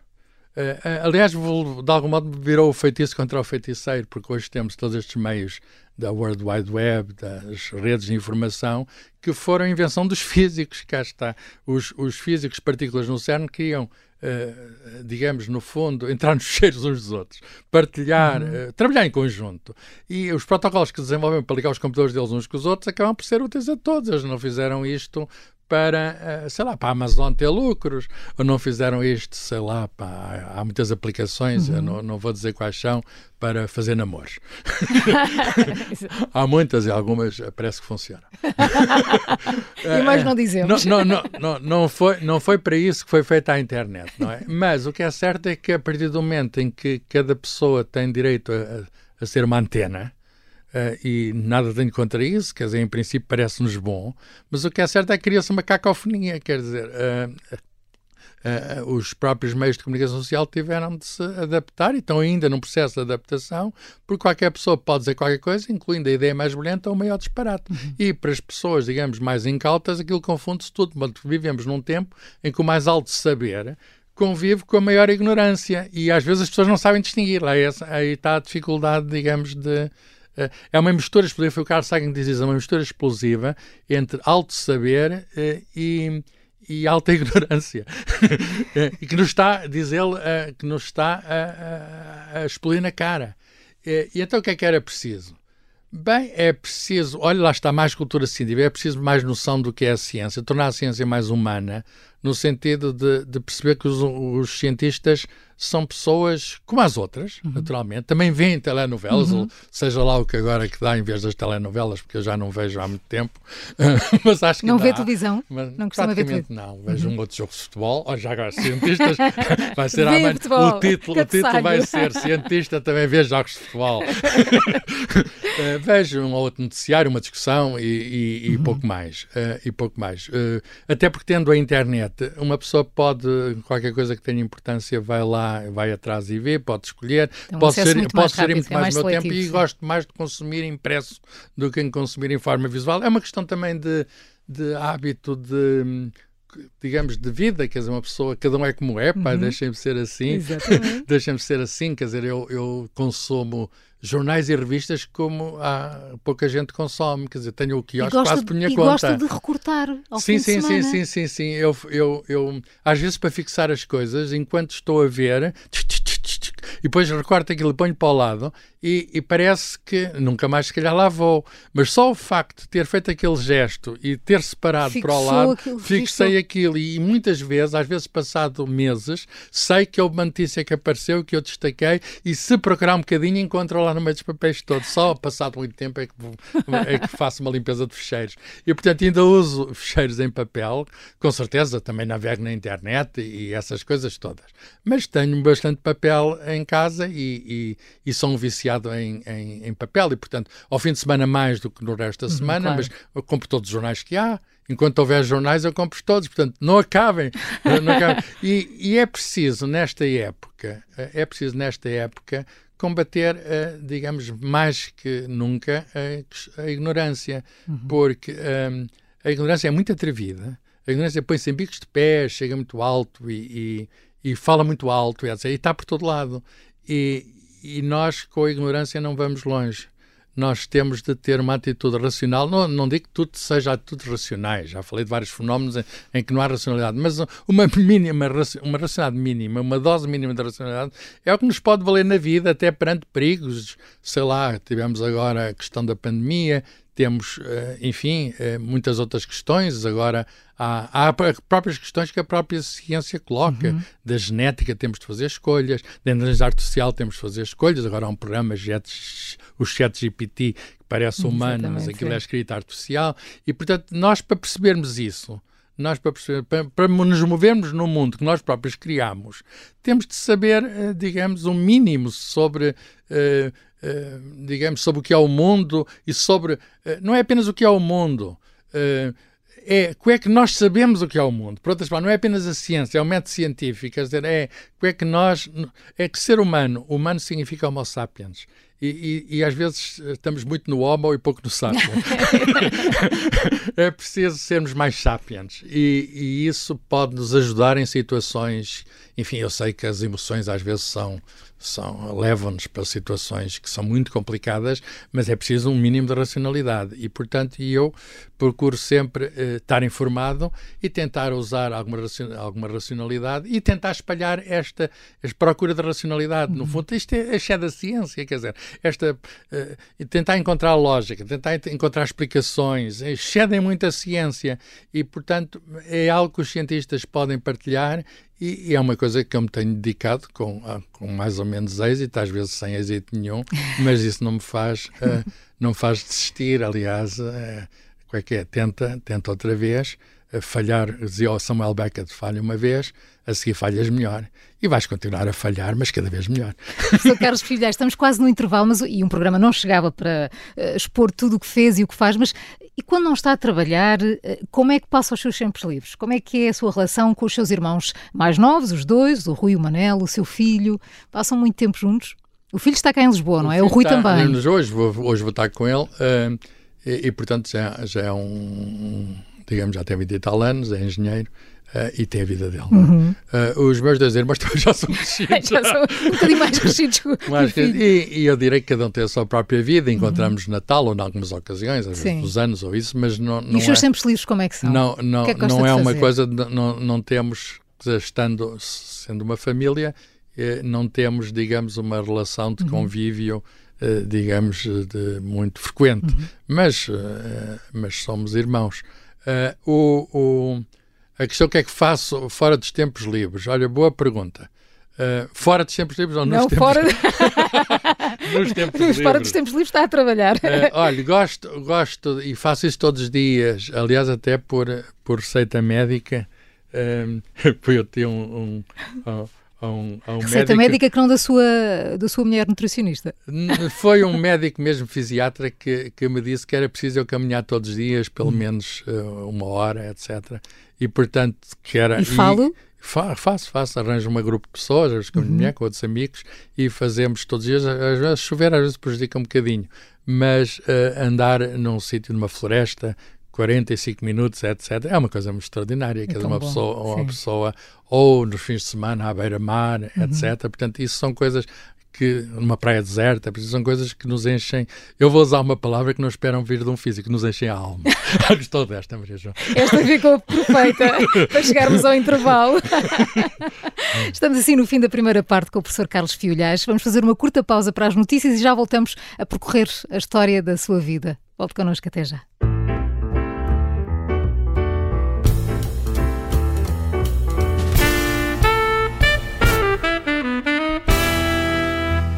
Uh, aliás, de algum modo virou o feitiço contra o feiticeiro, porque hoje temos todos estes meios da World Wide Web, das redes de informação, que foram invenção dos [laughs] físicos. Cá está. Os, os físicos, partículas no CERN, criam Uh, digamos, no fundo, [laughs] entrar nos cheiros uns dos outros, partilhar, uhum. uh, trabalhar em conjunto. E os protocolos que desenvolvem para ligar os computadores deles uns com os outros acabam por ser úteis a todos. Eles não fizeram isto para, uh, sei lá, para a Amazon ter lucros, ou não fizeram isto, sei lá, pá, há muitas aplicações, uhum. eu não, não vou dizer quais são, para fazer namoros. [laughs] há muitas e algumas parece que funcionam. [laughs] e mais não dizemos. Não, não, não, não, foi, não foi para isso que foi feita a internet, não é? [laughs] Mas o que é certo é que a partir do momento em que cada pessoa tem direito a, a ser uma antena, Uh, e nada tenho contra isso, quer dizer, em princípio parece-nos bom, mas o que é certo é que cria-se uma cacofonia, quer dizer, uh, os próprios meios de comunicação social tiveram de se adaptar e estão ainda num processo de adaptação, porque qualquer pessoa pode dizer qualquer coisa, incluindo a ideia mais brilhante ou o maior disparate. Uhum. E para as pessoas, digamos, mais incautas, aquilo confunde-se tudo. Vivemos num tempo em que o mais alto saber convive com a maior ignorância e às vezes as pessoas não sabem distinguir. Lá é aí está a dificuldade, digamos, de é uma mistura explosiva, foi o Carl Sagan que diz isso, é uma mistura explosiva entre alto saber eh, e, e alta [laughs] ignorância. [laughs] Eh, e que nos está, diz ele, que nos está a, a, a explodir na cara. E então o que é que era preciso? Bem, é preciso, olha, lá está mais cultura científica, é preciso mais noção do que é a ciência, tornar a ciência mais humana, no sentido de, de perceber que os, os, cientistas são pessoas como as outras, uhum. naturalmente. Também veem telenovelas, uhum. seja lá o que agora que dá em vez das telenovelas, porque eu já não vejo há muito tempo. [laughs] mas acho que não dá. vê televisão? Mas não costuma ver televisão? Não, vejo uhum. um outro jogo de futebol. Oh, já agora, cientistas, [laughs] vai ser amanhã. O título, o título vai ser Cientista também vê jogos de futebol. uh, [laughs] vejo um outro noticiário, uma discussão e, e, e uhum. pouco mais. Uh, e pouco mais. Uh, até porque tendo a internet uma pessoa pode, qualquer coisa que tenha importância, vai lá, vai atrás e vê, pode escolher. Então, posso ser, posso ser muito é mais, mais meu tempo sim. e gosto mais de consumir impresso do que em consumir em forma visual. É uma questão também de, de hábito de digamos, de vida, quer dizer, uma pessoa, cada um é como é, pá, uhum. deixem-me ser assim, [laughs] deixem-me ser assim, quer dizer, eu, eu consumo jornais e revistas como há pouca gente consome. Quer dizer, tenho o quiosque quase por minha e conta. E gosta de recortar ao sim, fim sim, sim, sim, sim, sim. Eu, eu, eu, às vezes, para fixar as coisas, enquanto estou a ver, e depois recorto aquilo e ponho para o lado e, e, parece que nunca mais se calhar lá vou. Mas só o facto de ter feito aquele gesto e ter separado Fixou para o lado, aquilo, fixei fixou. aquilo e muitas vezes, às vezes passado meses, sei que houve uma notícia que apareceu, que eu destaquei e se procurar um bocadinho encontro lá no meio dos papéis todos. Só passado muito tempo é que, é que faço uma limpeza de fecheiros. E portanto ainda uso fecheiros em papel, com certeza também navego na internet e essas coisas todas. Mas tenho bastante papel em casa e, e, e sou um viciado em, em, em, papel e, portanto, ao fim de semana mais do que no resto da uhum, semana, claro. mas eu compro todos os jornais que há. Enquanto houver jornais, eu compro todos, portanto, não acabem. [laughs] Não acabem. E, e, é preciso, nesta época, é preciso, nesta época, combater, uh, digamos, mais que nunca, a, a ignorância, uhum. porque um, a ignorância é muito atrevida, a ignorância põe-se em bicos de pé, chega muito alto e, e, fala muito alto. E está por todo lado. E, e nós, com a ignorância, não vamos longe. Nós temos de ter uma atitude racional. Não, não digo que tudo seja atitudes racionais. Já falei de vários fenómenos em, em, que não há racionalidade. Mas uma [laughs] mínima, uma racionalidade mínima, uma dose mínima de racionalidade é o que nos pode valer na vida, até perante perigos. Sei lá, tivemos agora a questão da pandemia, temos, eh, enfim, eh, muitas outras questões. Agora, há, há próprias questões que a própria ciência coloca. Uhum. Da genética temos de fazer escolhas, da inteligência artificial temos de fazer escolhas. Agora há um programa, o ChatGPT, que parece humano, mas aquilo é escrita artificial. E, portanto, nós, para percebermos isso, nós para, perceber, para, para, nos movermos no mundo que nós próprios criamos, temos de saber, eh, digamos, um mínimo sobre uh, eh, digamos, sobre o que é o mundo e sobre. Uh, não é apenas o que é o mundo. Uh, é como é que nós sabemos o que é o mundo. Por outras palavras, não é apenas a ciência, é o método científico. Quer dizer, é como é que nós. É que ser humano, humano significa Homo sapiens. E, e, e, às vezes estamos muito no homo e pouco no sapiens. [laughs] é preciso sermos mais sapiens. E, e, isso pode nos ajudar em situações. Enfim, eu sei que as emoções às vezes são são levam-nos para situações que são muito complicadas, mas é preciso um mínimo de racionalidade e, portanto, eu procuro sempre uh, estar informado e tentar usar alguma, alguma racionalidade e tentar espalhar esta, esta procura de racionalidade. Uhum. No fundo, isto é, é da ciência, quer dizer, esta, uh, tentar encontrar lógica, tentar encontrar explicações, excedem muito a ciência e, portanto, é algo que os cientistas podem partilhar e, e, é uma coisa que eu me tenho dedicado com, ah, com mais ou menos êxito, às vezes sem êxito nenhum, [laughs] mas isso não me faz, uh, não me faz desistir. Aliás, uh, é que é? Tenta, tenta outra vez, uh, falhar, dizia o Samuel Beckett, falha uma vez, a seguir falhas melhor. E vais continuar a falhar, mas cada vez melhor. [laughs] Sr. Carlos Filhais, estamos quase no intervalo, mas e um programa não chegava para uh, expor tudo o que fez e o que faz, mas e quando não está a trabalhar, uh, como é que passa os seus tempos livres? Como é que é a sua relação com os seus irmãos mais novos, os dois, o Rui e o Manel, o seu filho? Passam muito tempo juntos? O filho está cá em Lisboa, não é? O Rui está, também. Hoje vou, hoje vou estar com ele uh, e, e, portanto, já, já é um, digamos, já tem 20 e tal anos, é engenheiro. Uh, e tem a vida dele. Uhum. Uh, os meus dois irmãos [laughs] também já são [laughs] crescidos. já são um bocadinho mais crescidos. [laughs] mais crescidos. E, e, eu direi que cada um tem a sua própria vida. Encontramos uhum. Natal ou em algumas ocasiões, às vezes dos anos ou isso, mas não, não E os seus é, tempos livres como é que são? Não, não, que é, que não é uma coisa, não, não temos, estando, sendo uma família, eh, não temos, digamos, uma relação de uhum. convívio eh, digamos, de, muito frequente, uhum. mas, eh, mas somos irmãos. O, o a questão que é que faço fora dos tempos livres? Olha, boa pergunta. Uh, fora dos tempos livres ou nos Não, tempos fora... [laughs] nos tempos livres? Fora dos tempos livres está a trabalhar. Uh, olha, gosto, gosto e faço isso todos os dias, aliás, até por, por receita médica. [laughs] Um, eu tenho um, um a um, a um Receita médico, médica que não da sua, da sua mulher nutricionista. Foi um médico mesmo fisiatra que, que me disse que era preciso eu caminhar todos os dias, pelo hum. menos uh, uma hora, etc. E portanto que era. E falo? E, fa, faço, faço, arranjo um grupo de pessoas, às vezes com a uhum. mulher, com outros amigos, e fazemos todos os dias. Às vezes chover, às vezes prejudica um bocadinho, mas uh, andar num sítio, numa floresta, 45 minutos, etc. É uma coisa muito extraordinária. É uma pessoa, uma pessoa, ou nos fins de semana à beira-mar, uhum. etc. Portanto, isso são coisas que numa praia deserta, são coisas que nos enchem. Eu vou usar uma palavra que não esperam vir de um físico, nos enchem a alma. [laughs] [laughs] Gostou desta, Maria João? Esta ficou perfeita [laughs] para chegarmos ao intervalo. Estamos assim no fim da primeira parte com o professor Carlos Fiolhais. Vamos fazer uma curta pausa para as notícias e já voltamos a percorrer a história da sua vida. Volte connosco até já.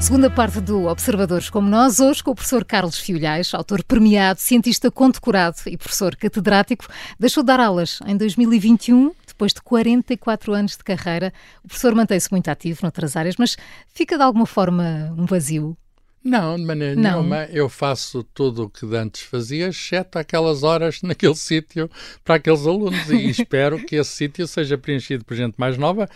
Segunda parte do Observadores como Nós, hoje com o professor Carlos Fiolhais, autor premiado, cientista condecorado e professor catedrático, deixou de dar aulas em 2021, depois de 44 anos de carreira. O professor mantém-se muito ativo noutras áreas, mas fica de alguma forma um vazio? Não, de maneira não. nenhuma. Eu faço tudo o que antes fazia, exceto aquelas horas [laughs] naquele sítio para aqueles alunos. E [laughs] espero que esse sítio seja preenchido por gente mais nova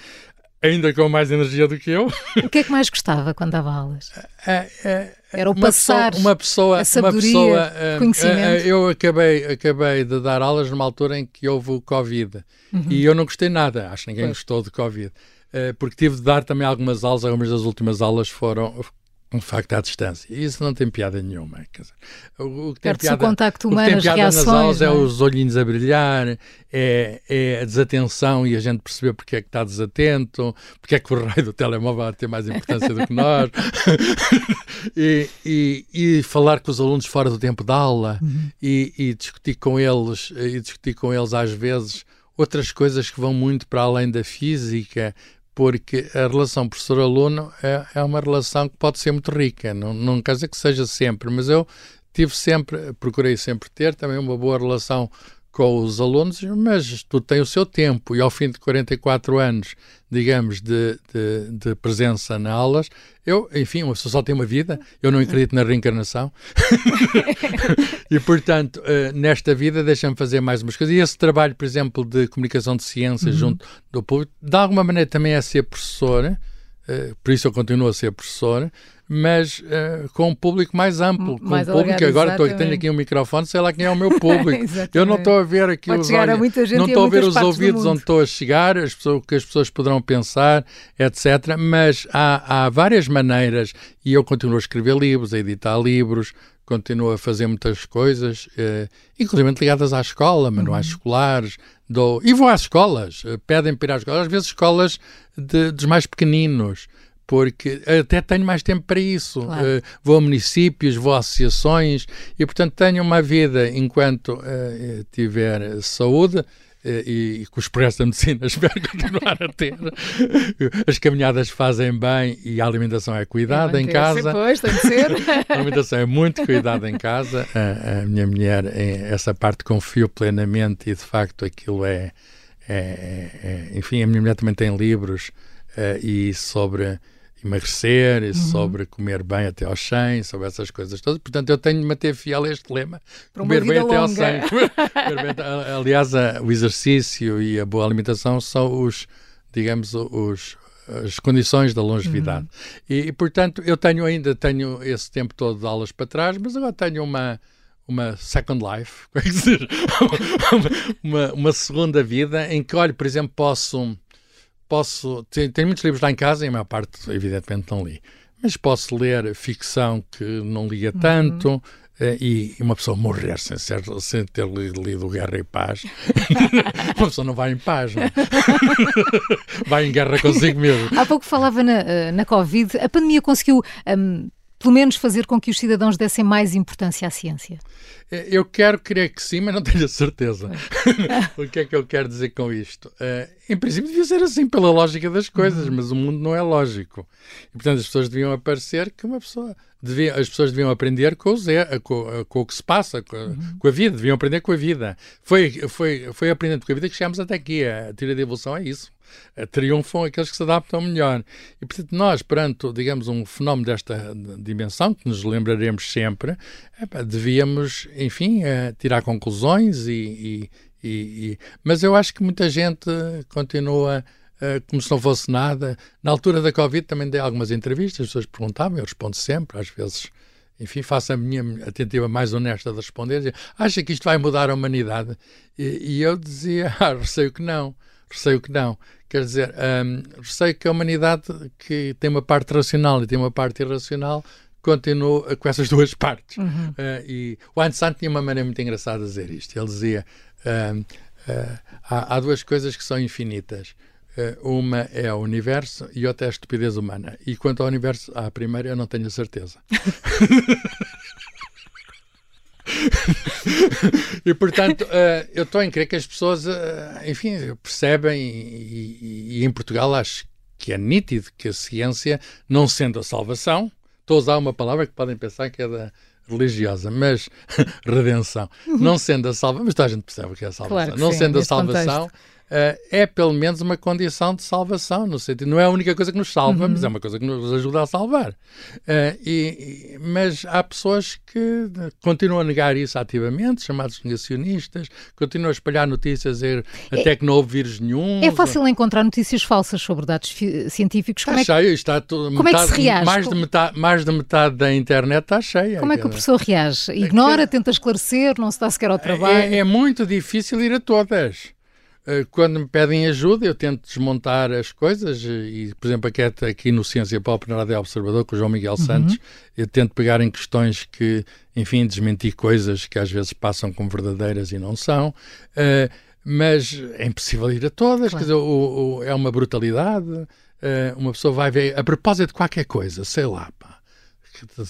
ainda com mais energia do que eu. O que é que mais gostava quando dava aulas? É, é, Era o passar uma pessoa, a sabedoria, uma pessoa, uh, conhecimento. Uh, eu acabei, acabei de dar aulas numa altura em que houve o Covid uhum. e eu não gostei nada, acho que ninguém pois. gostou de Covid. Uh, porque tive de dar também algumas aulas, algumas das últimas aulas foram um facto à distância. Isso não tem piada nenhuma. Dizer, o, que tem piada, o contacto humano, o que tem piada reações, nas aulas é? é? os olhinhos a brilhar, é, é, a desatenção e a gente perceber porque é que está desatento, porque é que o raio do telemóvel tem mais importância do que nós, [laughs] e, e, e, falar com os alunos fora do tempo de aula uhum. e, e discutir com eles, e discutir com eles às vezes outras coisas que vão muito para além da física, porque a relação professor-aluno é, é, uma relação que pode ser muito rica, não, não quer dizer que seja sempre, mas eu tive sempre, procurei sempre ter também uma boa relação com os alunos, mas tudo tem o seu tempo e ao fim de 44 anos, digamos, de, de, de presença na aulas, eu, enfim, uma pessoa só tem uma vida, eu não acredito na reencarnação [laughs] e, portanto, uh, nesta vida deixa-me fazer mais umas coisas. E esse trabalho, por exemplo, de comunicação de ciências uhum. junto do público, de alguma maneira também é ser professor, uh, por isso eu continuo a ser professor, mas uh, com um público mais amplo, com mais um público. Agora estou, tenho aqui um microfone, sei lá quem é o meu público. [laughs] eu não estou a ver aqui Pode os olhos, não estou a ver os ouvidos onde estou a chegar, as pessoas, o que as pessoas poderão pensar, etc. Mas há, há várias maneiras e eu continuo a escrever livros, a editar livros, continuo a fazer muitas coisas, eh, inclusive ligadas à escola, manuais uhum. escolares, dou, e vou às escolas, eh, pedem para ir às escolas, às vezes escolas de, dos mais pequeninos, porque até tenho mais tempo para isso. Claro. Uh, vou a municípios, vou a associações e, portanto, tenho uma vida enquanto uh, tiver saúde. E, e com os progressos da medicina [laughs] espero continuar a ter. As caminhadas fazem bem e a alimentação é cuidada em casa. Pois, tem que ser. [laughs] a alimentação é muito cuidada em casa. A, a minha mulher, essa parte confio plenamente e de facto aquilo é, é, é, é enfim, a minha mulher também tem livros uh, e sobre emagrecer, uhum. sobre comer bem até aos 100, sobre essas coisas todas. Portanto, eu tenho de manter fiel a este lema: comer bem longa. até aos 100. [laughs] Aliás, o exercício e a boa alimentação são os, digamos, os, as condições da longevidade. Uhum. E, e, portanto, eu tenho ainda tenho esse tempo todo de aulas para trás, mas agora tenho uma uma second life, [laughs] como é que se diz? [laughs] uma, uma segunda vida em que, olha, por exemplo, posso posso. Tenho, tenho muitos livros lá em casa e a maior parte, evidentemente, não li. Mas posso ler ficção que não lia tanto. Uhum. Uh, e, uma pessoa morrer sem, ser, sem ter lido, lido Guerra e Paz, [laughs] uma pessoa não vai em paz, não? É? [laughs] vai em guerra consigo mesmo. Há pouco falava na, eh, na Covid, a pandemia conseguiu um, pelo menos fazer com que os cidadãos dessem mais importância à ciência? É, eu quero crer que sim, mas não tenho a certeza. [laughs] o que é que eu quero dizer com isto? Uh, em princípio, devia ser assim, pela lógica das coisas, uhum. mas o mundo não é lógico. E, portanto, as pessoas deviam aparecer que uma pessoa. Devia, as pessoas deviam aprender com o, Zé, com, com, o que se passa, com, uhum. com, a vida, deviam aprender com a vida. Foi, foi, foi aprendendo com a vida que chegamos até aqui. A teoria da evolução é isso. A triunfam aqueles que se adaptam melhor. E, portanto, nós, perante, digamos, um fenómeno desta dimensão, que nos lembraremos sempre, devíamos, enfim, eh, tirar conclusões e, e, e, Mas eu acho que muita gente continua Uh, como se não fosse nada. Na altura da Covid também dei algumas entrevistas, as pessoas perguntavam, eu respondo sempre, às vezes, enfim, faço a minha a tentativa mais honesta de responder, acha que isto vai mudar a humanidade? E, e eu dizia, [laughs] ah, receio que não, receio que não. Quer dizer, um, receio que a humanidade, que tem uma parte racional e tem uma parte irracional, continua com essas [laughs] duas partes. Uhum. Uh, e o Einstein tinha uma maneira muito engraçada de dizer isto. Ele dizia: uh, uh, há, há, duas coisas que são infinitas. uma é o universo e outra é a estupidez humana. E quanto ao universo, à primeira, eu não tenho certeza. [laughs] [laughs] e portanto, uh, eu estou em crer que as pessoas, uh, enfim, percebem, e, e, e, em Portugal acho que é nítido que a ciência, não sendo a salvação, estou a usar uma palavra que podem pensar que é da religiosa, mas [laughs] redenção, não sendo a salvação, mas toda a gente percebe o que é a salvação, claro não sim, sendo a salvação. Contexto é pelo menos uma condição de salvação, no sentido, não é a única coisa que nos salva, uhum. mas é uma coisa que nos ajuda a salvar. Uh, e, mas há pessoas que continuam a negar isso ativamente, chamados negacionistas, continuam a espalhar notícias é, até que não houve vírus nenhum. É fácil encontrar notícias falsas sobre dados científicos. Como está é que, cheio, está tudo, como metade, é que se reage? Mais de, metade, mais de metade da internet está cheia. Como é que o professor reage? Ignora, tenta esclarecer, não se dá sequer ao trabalho? É, é muito difícil ir a todas. Eh, quando me pedem ajuda, eu tento desmontar as coisas e, por exemplo, aqui, aqui no Ciência Pop, na Rádio Observador, com o João Miguel uhum. Santos, eu tento pegar em questões que, enfim, desmentir coisas que às vezes passam como verdadeiras e não são. Uh, mas é impossível ir a todas, claro. quer dizer, o, o, é uma brutalidade. Uh, uma pessoa vai ver, a propósito de qualquer coisa, sei lá,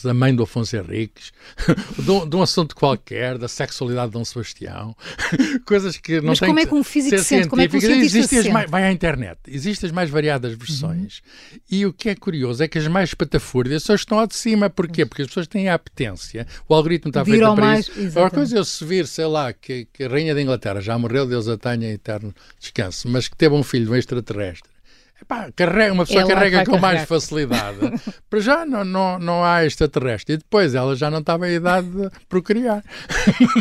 da mãe do Afonso Henriques, [laughs] de, de, um assunto qualquer, da sexualidade de Dom Sebastião, [laughs] coisas que não Mas como é que um físico sente? Como é que um Existem mais, vai à internet, existem as mais variadas versões. Uhum. E o que é curioso é que as mais espatafúrdias só estão ao de cima. Porquê? Porque as pessoas têm a apetência, o algoritmo está feito para mais, isso. A coisa é eu se vir, sei lá, que, que a Rainha da Inglaterra já morreu, Deus a tenha eterno descanso, mas que teve um filho um extraterrestre Epá, carrega, uma pessoa ela carrega com carregar. mais facilidade. [laughs] Para já não, não, não há extraterrestre. E depois ela já não estava em idade de procriar.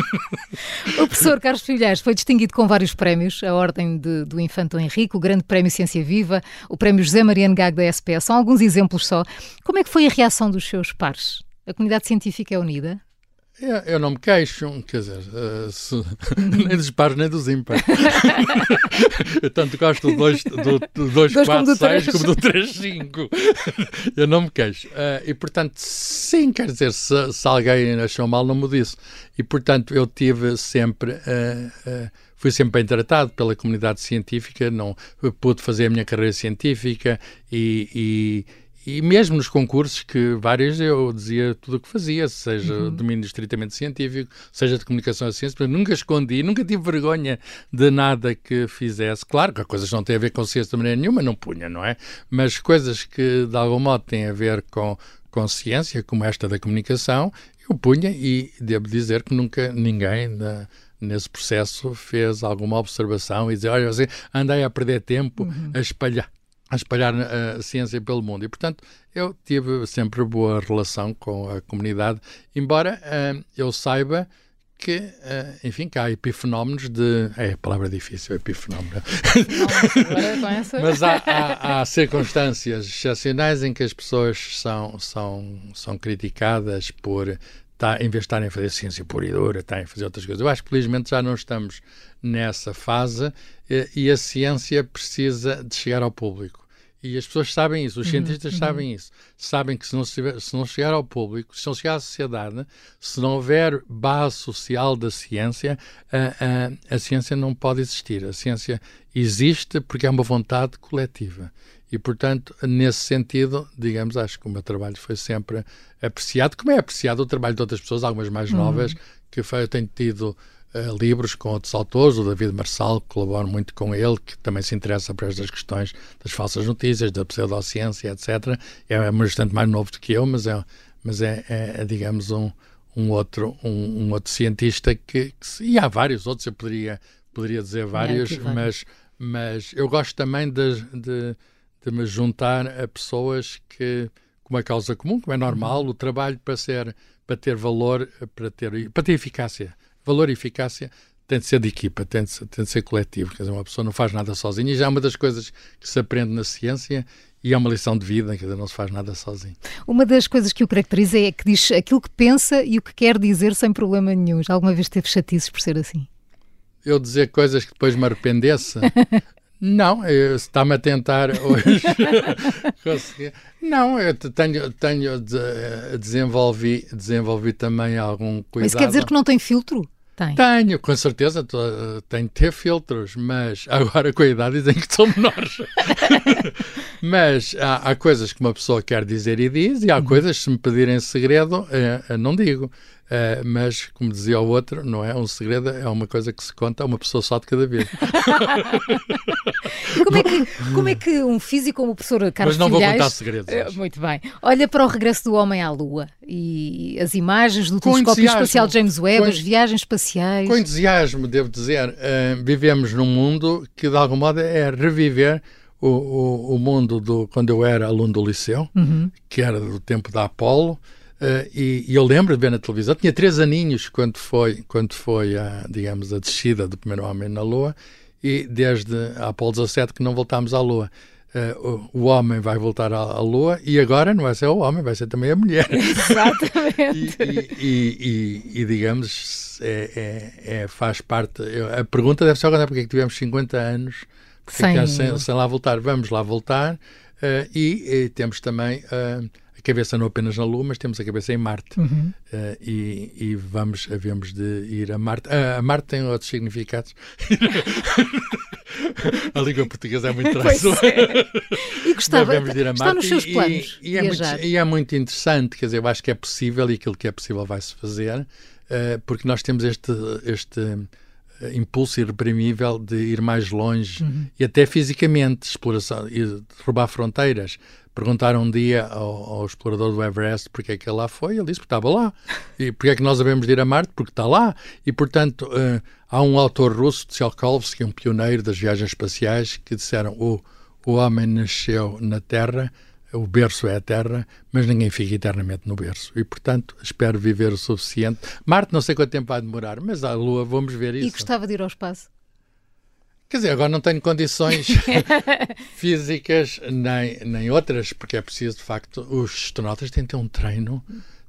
[laughs] o professor Carlos Filhais foi distinguido com vários prémios, a Ordem de, do Infante Henrique, o Grande Prémio Ciência Viva, o Prémio José Mariano Gago da SPS. São alguns exemplos só. Como é que foi a reação dos seus pares? A comunidade científica é unida? Eu, eu, não me queixo, quer dizer, uh, se, [laughs] nem dos pares nem dos ímpares. [laughs] eu tanto gosto do 2, do, do 2 4, 6 como do 3, 5. [laughs] eu não me queixo. Uh, e, portanto, sim, quer dizer, se, se, alguém achou mal, não me disse. E, portanto, eu tive sempre... Uh, fui sempre bem tratado pela comunidade científica, não pude fazer a minha carreira científica e, e e mesmo nos concursos, que vários eu dizia tudo o que fazia, seja uhum. domínio estritamente científico, seja de comunicação à ciência, nunca escondi, nunca tive vergonha de nada que fizesse. Claro que há coisas que não têm a ver com ciência de maneira nenhuma, não punha, não é? Mas coisas que de algum modo têm a ver com, com ciência, como esta da comunicação, eu punha e devo dizer que nunca ninguém na, nesse processo fez alguma observação e dizer, olha, você andei a perder tempo uhum. a espalhar a espalhar eh, a ciência pelo mundo. E, portanto, eu tive sempre boa relação com a comunidade, embora uh, eu saiba que, uh, enfim, que há epifenómenos de. É a palavra difícil, epifenómeno. [laughs] Mas há, há, há, circunstâncias excepcionais em que as pessoas são, são, são criticadas por. Tá, em vez de estarem a fazer ciência pura e dura, estarem a fazer outras coisas. Eu acho que, felizmente, já não estamos nessa fase e, e a ciência precisa de chegar ao público. E as pessoas sabem isso, os uhum, cientistas uhum. sabem isso. Sabem que se não, se não chegar ao público, se não chegar à sociedade, se não houver base social da ciência, a, a, a ciência não pode existir. A ciência existe porque é uma vontade coletiva. E, portanto, nesse sentido, digamos, acho que o meu trabalho foi sempre apreciado, como é apreciado o trabalho de outras pessoas, algumas mais uhum. novas, que foi, eu tenho tido uh, livros com outros autores, o David Marçal, que colaboro muito com ele, que também se interessa por estas questões das falsas notícias, da pseudociência, etc. É, é bastante mais novo do que eu, mas é, mas é, é, é digamos, um, um, outro, um, um outro cientista que, que, E há vários outros, eu poderia, poderia dizer vários, mas, mas eu gosto também de, de, de me juntar a pessoas que com uma causa comum, como é normal, o trabalho para ser para ter valor, para ter para ter eficácia valor e eficácia tem de ser de equipa, tem de ser, tem de ser coletivo. Quer dizer, uma pessoa não faz nada sozinha e já é uma das coisas que se aprende na ciência e é uma lição de vida, quer dizer, não se faz nada sozinho. Uma das coisas que o caracteriza é que diz aquilo que pensa e o que quer dizer sem problema nenhum. Já alguma vez teve chatices por ser assim? Eu dizer coisas que depois me arrependesse? [laughs] Não, está-me a tentar [laughs] hoje [laughs] conseguir. Não, eu tenho, tenho desenvolvi, desenvolvi também algum cuidado. Mas quer dizer que não tem filtro? Tem. Tenho, com certeza, tô, tenho de ter filtros, mas [laughs] agora com a idade dizem que são menores. mas há, há, coisas que uma pessoa quer dizer e diz, e há uhum. coisas que se me pedirem segredo, não digo. Uh, mas, como dizia o outro, não é um segredo, é uma coisa que se conta a uma pessoa só de cada vez. [laughs] como, é que, como é que um físico como o professor Carlos Mas não Filhais, vou contar segredos. Uh, muito bem. Olha para o regresso do homem à Lua e as imagens do telescópio espacial James Webb, as viagens espaciais. Com entusiasmo, devo dizer. Uh, vivemos num mundo que, de algum modo, é reviver o, o, o mundo do quando eu era aluno do liceu, uhum. que era do tempo da Apolo. Uh, e, e, eu lembro de ver na televisão, tinha três aninhos quando foi, quando foi a, digamos, a descida do primeiro homem na Lua, e desde a Apolo 17 que não voltámos à Lua. Uh, o, o, homem vai voltar à, à, Lua e agora não vai ser o homem, vai ser também a mulher. [laughs] Exatamente. e, e, e, digamos, é, é, é, faz parte. A pergunta deve ser agora porque é que tivemos 50 anos sem... Sem, sem lá voltar. Vamos lá voltar uh, e, temos também a cabeça não apenas na Lua, mas temos a cabeça em Marte. Uhum. Uh, e, e, vamos, havemos de ir a Marte. Uh, a Marte tem outros significados. [laughs] a língua portuguesa é muito [laughs] traiçoeira. É. E gostava, de ir a Marte. está nos seus planos e, e, é muito, e, é muito, interessante, quer dizer, eu acho que é possível e aquilo que é possível vai-se fazer, uh, porque nós temos este, este impulso irreprimível de ir mais longe uhum. e até fisicamente, exploração, e derrubar fronteiras. Perguntaram um dia ao, ao, explorador do Everest porque é que ele lá foi, ele disse porque estava lá. E porque é que nós devemos de ir a Marte? Porque está lá. E, portanto, uh, há um autor russo, Tsiolkovsky, um pioneiro das viagens espaciais, que disseram o, o homem nasceu na Terra, o berço é a Terra, mas ninguém fica eternamente no berço. E, portanto, espero viver o suficiente. Marte, não sei quanto tempo vai demorar, mas a Lua, vamos ver isso. E gostava de ir ao espaço? Quer dizer, agora não tenho condições [laughs] físicas nem, nem outras, porque é preciso, de facto, os astronautas têm que ter um treino,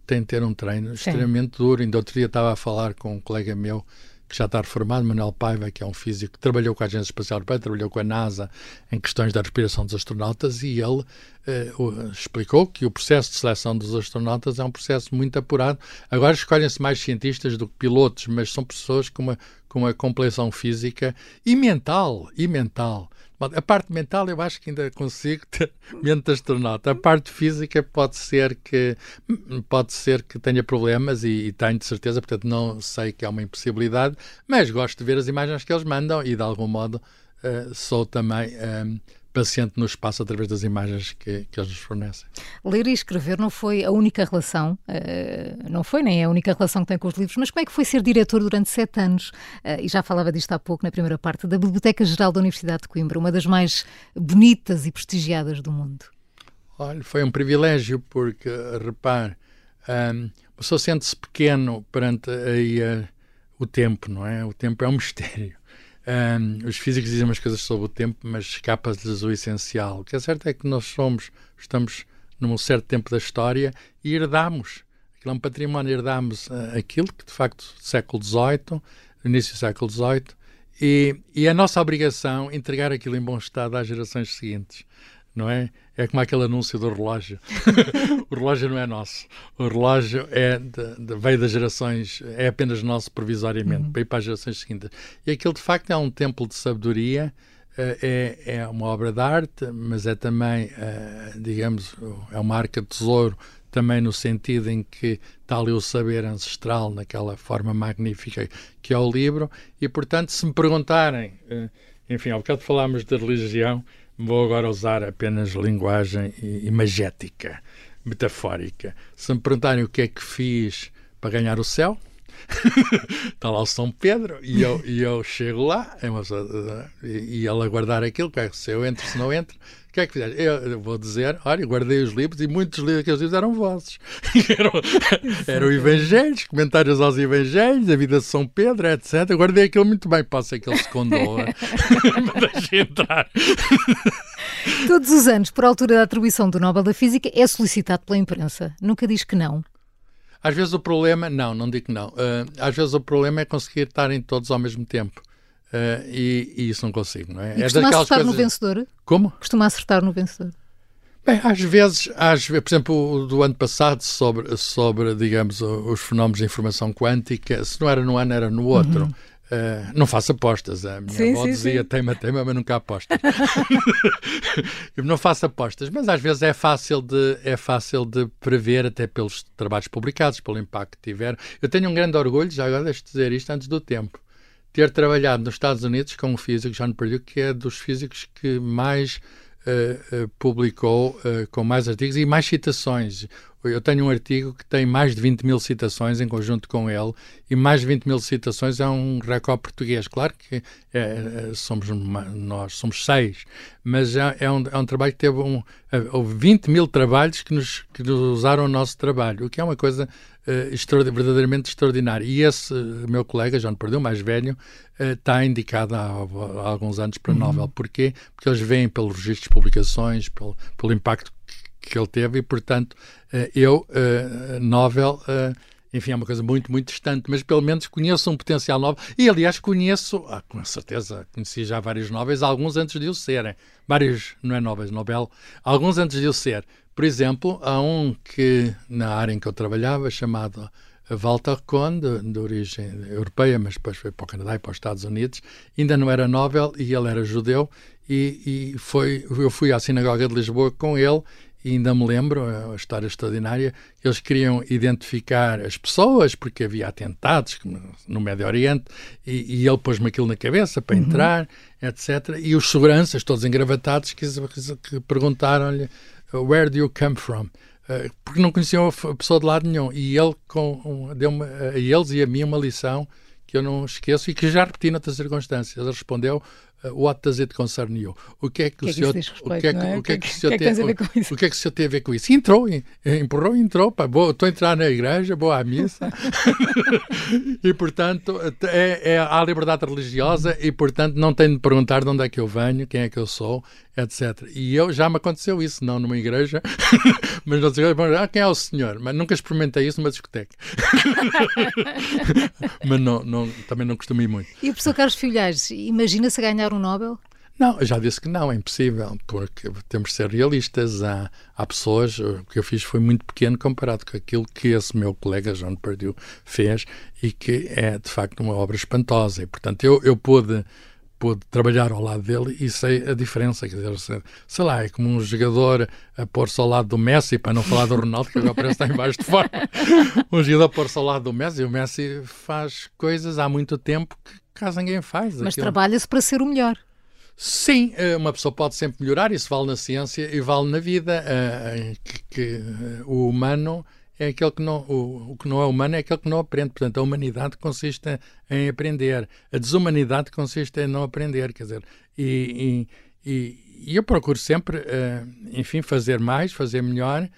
têm que ter um treino Sim. extremamente duro. Ainda outro dia estava a falar com um colega meu que já está reformado, Manuel Paiva, que é um físico que trabalhou com a Agência Espacial Europeia, trabalhou com a NASA em questões da respiração dos astronautas e ele eh, explicou que o processo de seleção dos astronautas é um processo muito apurado. Agora escolhem-se mais cientistas do que pilotos, mas são pessoas com uma, com uma complexão física e mental, e mental a parte mental eu acho que ainda consigo ter [laughs] mente astronauta. A parte física pode ser que pode ser que tenha problemas e, e tenho de certeza, portanto não sei que é uma impossibilidade, mas gosto de ver as imagens que eles mandam e de algum modo uh, sou também uh, paciente no espaço através das imagens que, que eles nos fornecem. Ler e escrever não foi a única relação, uh, não foi nem a única relação que tem com os livros, mas como é que foi ser diretor durante sete anos? Uh, e já falava disto há pouco na primeira parte, da Biblioteca Geral da Universidade de Coimbra, uma das mais bonitas e prestigiadas do mundo. Olha, foi um privilégio, porque, repare, um, pessoa sente-se pequeno perante aí, uh, o tempo, não é? O tempo é um mistério. Um, os físicos dizem umas coisas sobre o tempo, mas escapa-lhes o essencial. O que é certo é que nós somos, estamos num certo tempo da história e herdamos. Aquilo é um património, herdamos uh, aquilo que, de facto, século XVIII, início do século XVIII, e, e é a nossa obrigação entregar aquilo em bom estado às gerações seguintes não é? É como aquele anúncio do relógio. [laughs] o relógio não é nosso. O relógio é de, de, veio das gerações, é apenas nosso provisoriamente, uhum. para ir para as gerações seguintes. E aquilo, de facto, é um templo de sabedoria, eh, é, é uma obra de arte, mas é também, eh, digamos, é uma arca de tesouro, também no sentido em que está ali o saber ancestral, naquela forma magnífica que é o livro, e, portanto, se me perguntarem, eh, enfim, ao bocado falámos de religião, Vou agora usar apenas linguagem imagética, metafórica. Se me perguntarem o que é que fiz para ganhar o céu, [laughs] está lá o São Pedro e eu, e eu chego lá é uma, e, ele a guardar aquilo, que é, se eu entro, se não entro, o que é que fizeste? Eu, vou dizer, olha, guardei os livros e muitos livros que eu livros eram vossos. [laughs] eram, eram evangelhos, comentários aos evangelhos, a vida de São Pedro, etc. Eu guardei aquilo muito bem, pode ser que ele se condoa. [laughs] Me [laughs] deixe entrar. Todos os anos, por altura da atribuição do Nobel da Física, é solicitado pela imprensa. Nunca diz que não. Às vezes o problema, não, não digo que não. Uh, às vezes o problema é conseguir estarem todos ao mesmo tempo. Uh, e, e, isso não consigo, não é? E é costuma acertar coisas... no vencedor? Como? Costuma acertar no vencedor. Bem, às vezes, às por exemplo, do ano passado, sobre, sobre, digamos, os fenómenos de informação quântica, se não era no ano, era no outro. Uhum. Uh, não faço apostas. A minha sim, avó sim, dizia sim. teima, teima, mas nunca apostas. [laughs] não faço apostas, mas às vezes é fácil, de, é fácil de prever, até pelos trabalhos publicados, pelo impacto que tiveram. Eu tenho um grande orgulho, já agora deixo de dizer isto antes do tempo ter trabalhado nos Estados Unidos com um físico, John Purdue, que é dos físicos que mais uh, uh, publicou, uh, com mais artigos e mais citações. Eu tenho um artigo que tem mais de 20 mil citações em conjunto com ele, e mais de 20 mil citações é um recorde português. Claro que é, é somos uma, nós somos seis, mas é, é, um, é um trabalho que teve um, houve 20 mil trabalhos que nos, que usaram o nosso trabalho, o que é uma coisa uh, verdadeiramente extraordinária. E esse meu colega, João Perdeu, mais velho, uh, está indicado há, há, alguns anos para uhum. Nobel. Porquê? Porque eles veem pelos registros de publicações, pelo, pelo impacto que, ele teve e, portanto, eu, Nobel enfim, é uma coisa muito, muito distante, mas pelo menos conheço um potencial novo. E, aliás, conheço, ah, com certeza, conheci já vários Nobels, alguns antes de o serem. Vários, não é Nobel, Nobel, alguns antes de o ser. Por exemplo, há um que, na área em que eu trabalhava, chamado Walter Kohn, de, de, origem europeia, mas depois foi para o Canadá e para os Estados Unidos, ainda não era Nobel e ele era judeu, e, e foi, eu fui à Sinagoga de Lisboa com ele e ainda me lembro, é a história extraordinária, eles queriam identificar as pessoas, porque havia atentados no Médio Oriente, e, e ele pôs-me aquilo na cabeça para uhum. entrar, etc. E os seguranças, todos engravatados, que, que perguntaram-lhe Where do you come from? Uh, porque não conheciam a pessoa de lado nenhum. E ele um, deu a eles e a mim uma lição que eu não esqueço e que já repeti noutras circunstâncias. Ele respondeu what does it concern you? O que é que, que, o senhor, o que é que, é o que, é que, tem, o, o que é que o senhor tem a ver com isso? Entrou, empurrou, entrou, pá, vou, estou a entrar na igreja, vou à missa. [laughs] e, portanto, é, é, há liberdade religiosa e, portanto, não tenho de perguntar de onde é que eu venho, quem é que eu sou, etc. E eu já me aconteceu isso, não numa igreja, [laughs] mas não sei, ah, quem é o senhor? Mas nunca experimentei isso numa discoteca. [laughs] mas não, não, também não costumo ir muito. E o professor Carlos Filhais, imagina-se ganhar um Nobel? Não, eu já disse que não, é impossível, porque temos de ser realistas. Há, há pessoas, o que eu fiz foi muito pequeno comparado com aquilo que esse meu colega, João Perdue, fez e que é, de facto, uma obra espantosa. E, portanto, eu, eu pude, pude trabalhar ao lado dele e sei a diferença. Quer dizer, sei lá, é como um jogador a pôr-se ao lado do Messi, para não falar do Ronaldo, que agora parece estar em baixo de forma. um jogador a pôr-se ao lado do Messi, e o Messi faz coisas há muito tempo que quase ninguém faz. Mas trabalha-se para ser o melhor. Sim, eh, uma pessoa pode sempre melhorar, isso vale na ciência e vale na vida. Eh, que, que eh, o humano é aquele que não, o, o, que não é humano é aquele que não aprende. Portanto, a humanidade consiste em aprender. A desumanidade consiste em não aprender. Quer dizer, e, e, e eu procuro sempre, enfim, fazer mais, fazer melhor,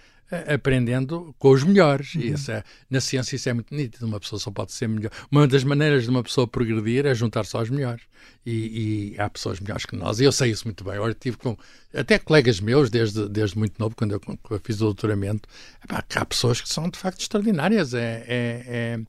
aprendendo com os melhores. Uhum. E isso é, na ciência isso é muito nítido. Uma pessoa só pode ser melhor. Uma das maneiras de uma pessoa progredir é juntar-se aos melhores. E, e, há pessoas melhores que nós. E eu sei isso muito bem. Eu tive com até colegas meus, desde, desde muito novo, quando eu, quando eu fiz o doutoramento, epá, há pessoas que são de facto extraordinárias. É, é, é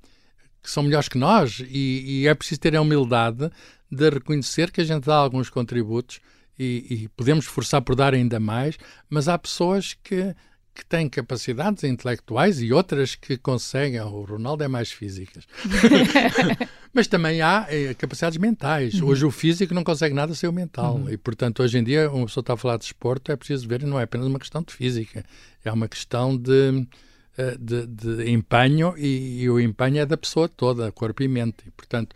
que são melhores que nós. E, e, é preciso ter a humildade de reconhecer que a gente dá alguns contributos e, e podemos esforçar por dar ainda mais, mas há pessoas que que têm capacidades intelectuais e outras que conseguem. O Ronaldo é mais físicas. [laughs] Mas também há é, capacidades mentais. Uhum. Hoje o físico não consegue nada sem o mental. Uhum. E, portanto, hoje em dia, uma pessoa está a falar de esporte, é preciso ver, não é apenas uma questão de física. É uma questão de, eh, de, de empenho e, e, o empenho é da pessoa toda, corpo e mente. E, portanto,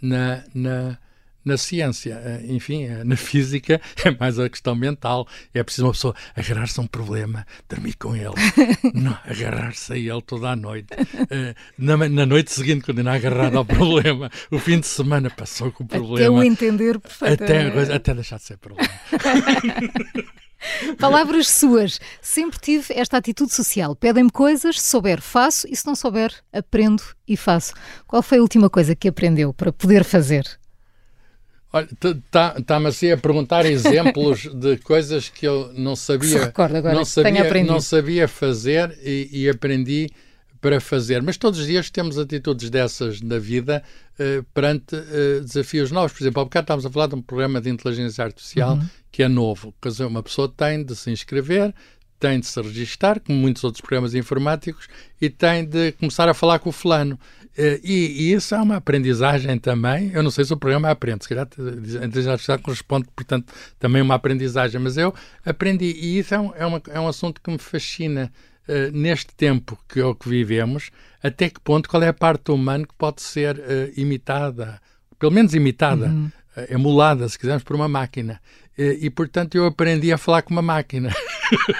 na, na na ciência, eh, enfim, eh, na física [laughs] é mais a questão mental. É preciso uma pessoa agarrar-se a um problema, dormir com ele, [laughs] agarrar-se a ele toda a noite. Eh, na, na noite seguinte, continuar agarrado ao problema. O fim de semana passou com o problema. Até o entender perfeitamente. Até, até deixar de ser problema. [laughs] Palavras suas. Sempre tive esta atitude social. Pedem-me coisas, se souber, faço, e se não souber, aprendo e faço. Qual foi a última coisa que aprendeu para poder fazer? Olha, está-me tá assim a perguntar [laughs] exemplos de coisas que eu não sabia, não sabia, não sabia fazer e, e, aprendi para fazer. Mas todos os dias temos atitudes dessas na vida uh, perante uh, desafios novos. Por exemplo, há bocado estávamos a falar de um programa de inteligência artificial uhum. que é novo. Quer dizer, uma pessoa tem de se inscrever, tem de se registar, como muitos outros programas informáticos, e tem de começar a falar com o fulano. Eh, e, e, isso é uma aprendizagem também. Eu não sei se o programa aprende, se calhar a inteligência artificial corresponde, portanto, também uma aprendizagem, mas eu aprendi, e isso é um, é uma, é um assunto que me fascina uh, neste tempo que, é que vivemos, até que ponto, qual é a parte humana que pode ser uh, imitada, pelo menos imitada, uhum. uh, emulada, se quisermos, por uma máquina. E, portanto, eu aprendi a falar com uma máquina. [laughs]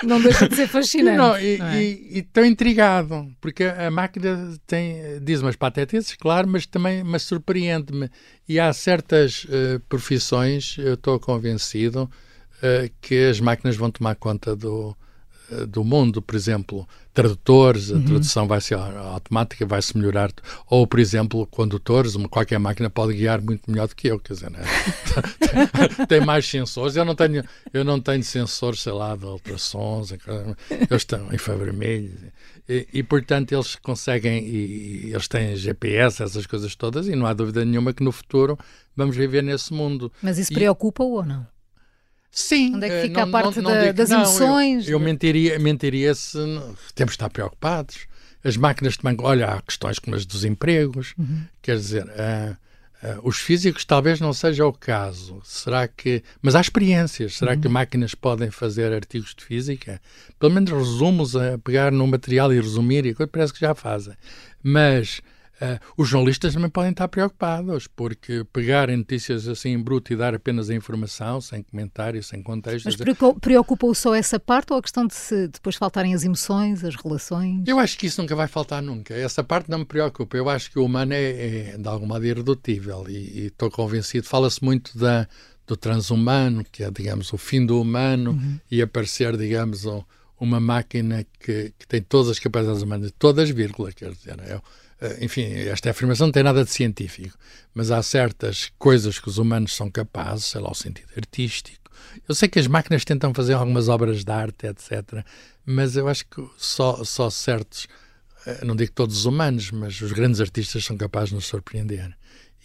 Não deixa de ser fascinante. Não, e, não é? e estou intrigado, porque a máquina tem, diz umas patetices, claro, mas também mas surpreende-me. E há certas uh, profissões, eu estou convencido, uh, que as máquinas vão tomar conta do, do mundo, por exemplo, tradutores, a uhum. tradução vai ser automática, vai se melhorar. Ou, por exemplo, condutores, uma, qualquer máquina pode guiar muito melhor do que eu, quer dizer, né? [laughs] tem mais sensores. Eu não tenho, eu não tenho sensores, sei lá, de ultrassons, eles estão infravermelhos. E, e, portanto, eles conseguem, e, e eles têm GPS, essas coisas todas, e não há dúvida nenhuma que no futuro vamos viver nesse mundo. Mas isso preocupa-o ou não? Sim. Onde é que eh, fica não, a parte não, não da, das emoções? Eu, eu, mentiria, mentiria se temos de estar preocupados. As máquinas também, olha, há questões como as dos empregos. Uhum. Quer dizer, uh, uh, os físicos talvez não seja o caso. Será que. Mas há experiências. Será uhum. que máquinas podem fazer artigos de física? Pelo menos resumos a pegar no material e resumir, e parece que já fazem. Mas Uh, os jornalistas também podem estar preocupados, porque pegarem notícias assim em bruto e dar apenas a informação, sem comentário, sem contexto. Mas preocupa-o só essa parte ou a questão de se depois faltarem as emoções, as relações? Eu acho que isso nunca vai faltar nunca. Essa parte não me preocupa. Eu acho que o humano é, é de algum modo irredutível e estou convencido. Fala-se muito da, do transhumano, que é, digamos, o fim do humano uhum. e aparecer, digamos, uma máquina que, que tem todas as capacidades humanas, todas vírgulas, quer dizer. É, enfim, esta afirmação não tem nada de científico, mas há certas coisas que os humanos são capazes, sei lá, o sentido artístico. Eu sei que as máquinas tentam fazer algumas obras de arte, etc., mas eu acho que só, só certos, eh, não digo todos os humanos, mas os grandes artistas são capazes de nos surpreender.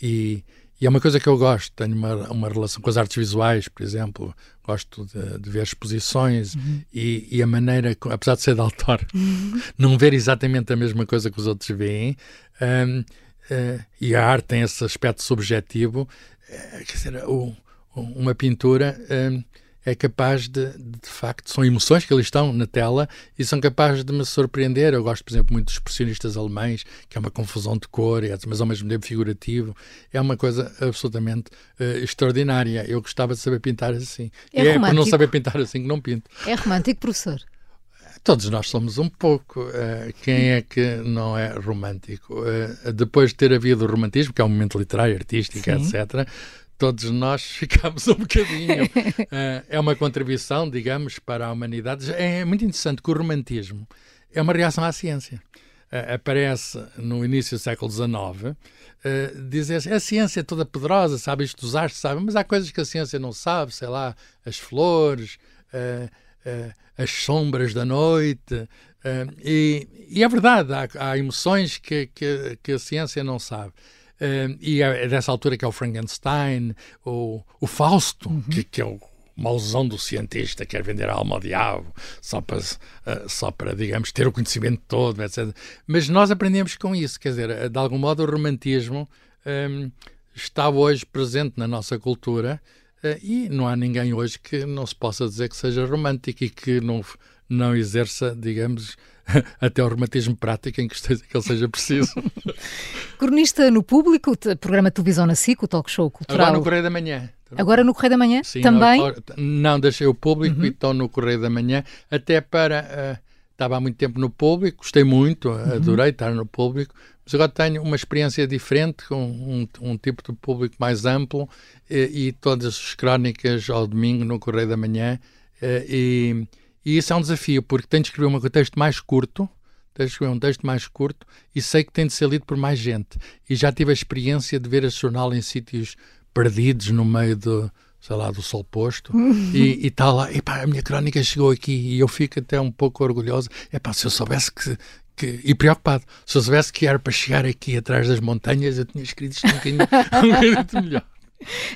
E, e é uma coisa que eu gosto, tenho uma, uma relação com as artes visuais, por exemplo, gosto de, de ver exposições uhum. e, e, a maneira, apesar de ser de autor, uhum. [laughs] não ver exatamente a mesma coisa que os outros veem, um, uh, eh, e a arte tem esse aspecto subjetivo, uh, quer dizer, o, uma pintura. Um, é capaz de, de facto, são emoções que ali estão na tela e são capazes de me surpreender. Eu gosto, por exemplo, muito dos expressionistas alemães, que é uma confusão de cor, mas ao mesmo tempo figurativo. É uma coisa absolutamente uh, extraordinária. Eu gostava de saber pintar assim. É, e é por não saber pintar assim que não pinto. É romântico, professor? Todos nós somos um pouco. Uh, quem é que não é romântico? Uh, depois de ter havido o romantismo, que é um momento literário, artístico, Sim. etc., todos nós [laughs] ficamos um bocadinho. uh, [laughs] é uma contribuição, digamos, para a humanidade. É muito interessante que o romantismo é uma reação à ciência. Uh, aparece no início do século XIX, uh, dizer assim, a ciência é toda poderosa, sabe isto dos astros, sabe, mas há coisas que a ciência não sabe, sei lá, as flores, uh, as sombras da noite, e, e, é verdade, há, há emoções que, que, que a ciência não sabe. Uh, e é, dessa altura que é o Frankenstein, o, o Fausto, uhum. que, que, é o mauzão do cientista, quer vender a alma ao diabo, só para, uh, só para, digamos, ter o conhecimento todo, etc. Mas nós aprendemos com isso, quer dizer, eh, de algum modo o romantismo um, está hoje presente na nossa cultura uh, e não há ninguém hoje que não se possa dizer que seja romântico e que não, não exerça, digamos, [laughs] até o reumatismo prático em que, esteja, que ele seja preciso. [laughs] Cronista no público, programa de televisão na SIC, o talk show cultural. Agora no Correio da Manhã. Agora no Correio da Manhã? Sim, também? não, deixei o público uhum. e estou no Correio da Manhã, até para. Uh, estava há muito tempo no público, gostei muito, uhum. adorei estar no público, mas agora tenho uma experiência diferente, com um, um tipo de público mais amplo e, e, todas as crónicas ao domingo no Correio da Manhã. E e isso é um desafio, porque tenho de escrever um texto mais curto, tenho de escrever um texto mais curto e sei que tem de ser lido por mais gente. E já tive a experiência de ver esse jornal em sítios perdidos no meio do, sei lá, do sol posto [laughs] e está lá, epá, a minha crónica chegou aqui e eu fico até um pouco orgulhoso. Epá, se eu soubesse que, que, e preocupado, se eu soubesse que era para chegar aqui atrás das montanhas, eu tinha escrito isto um bocadinho, [laughs] um bocadinho melhor.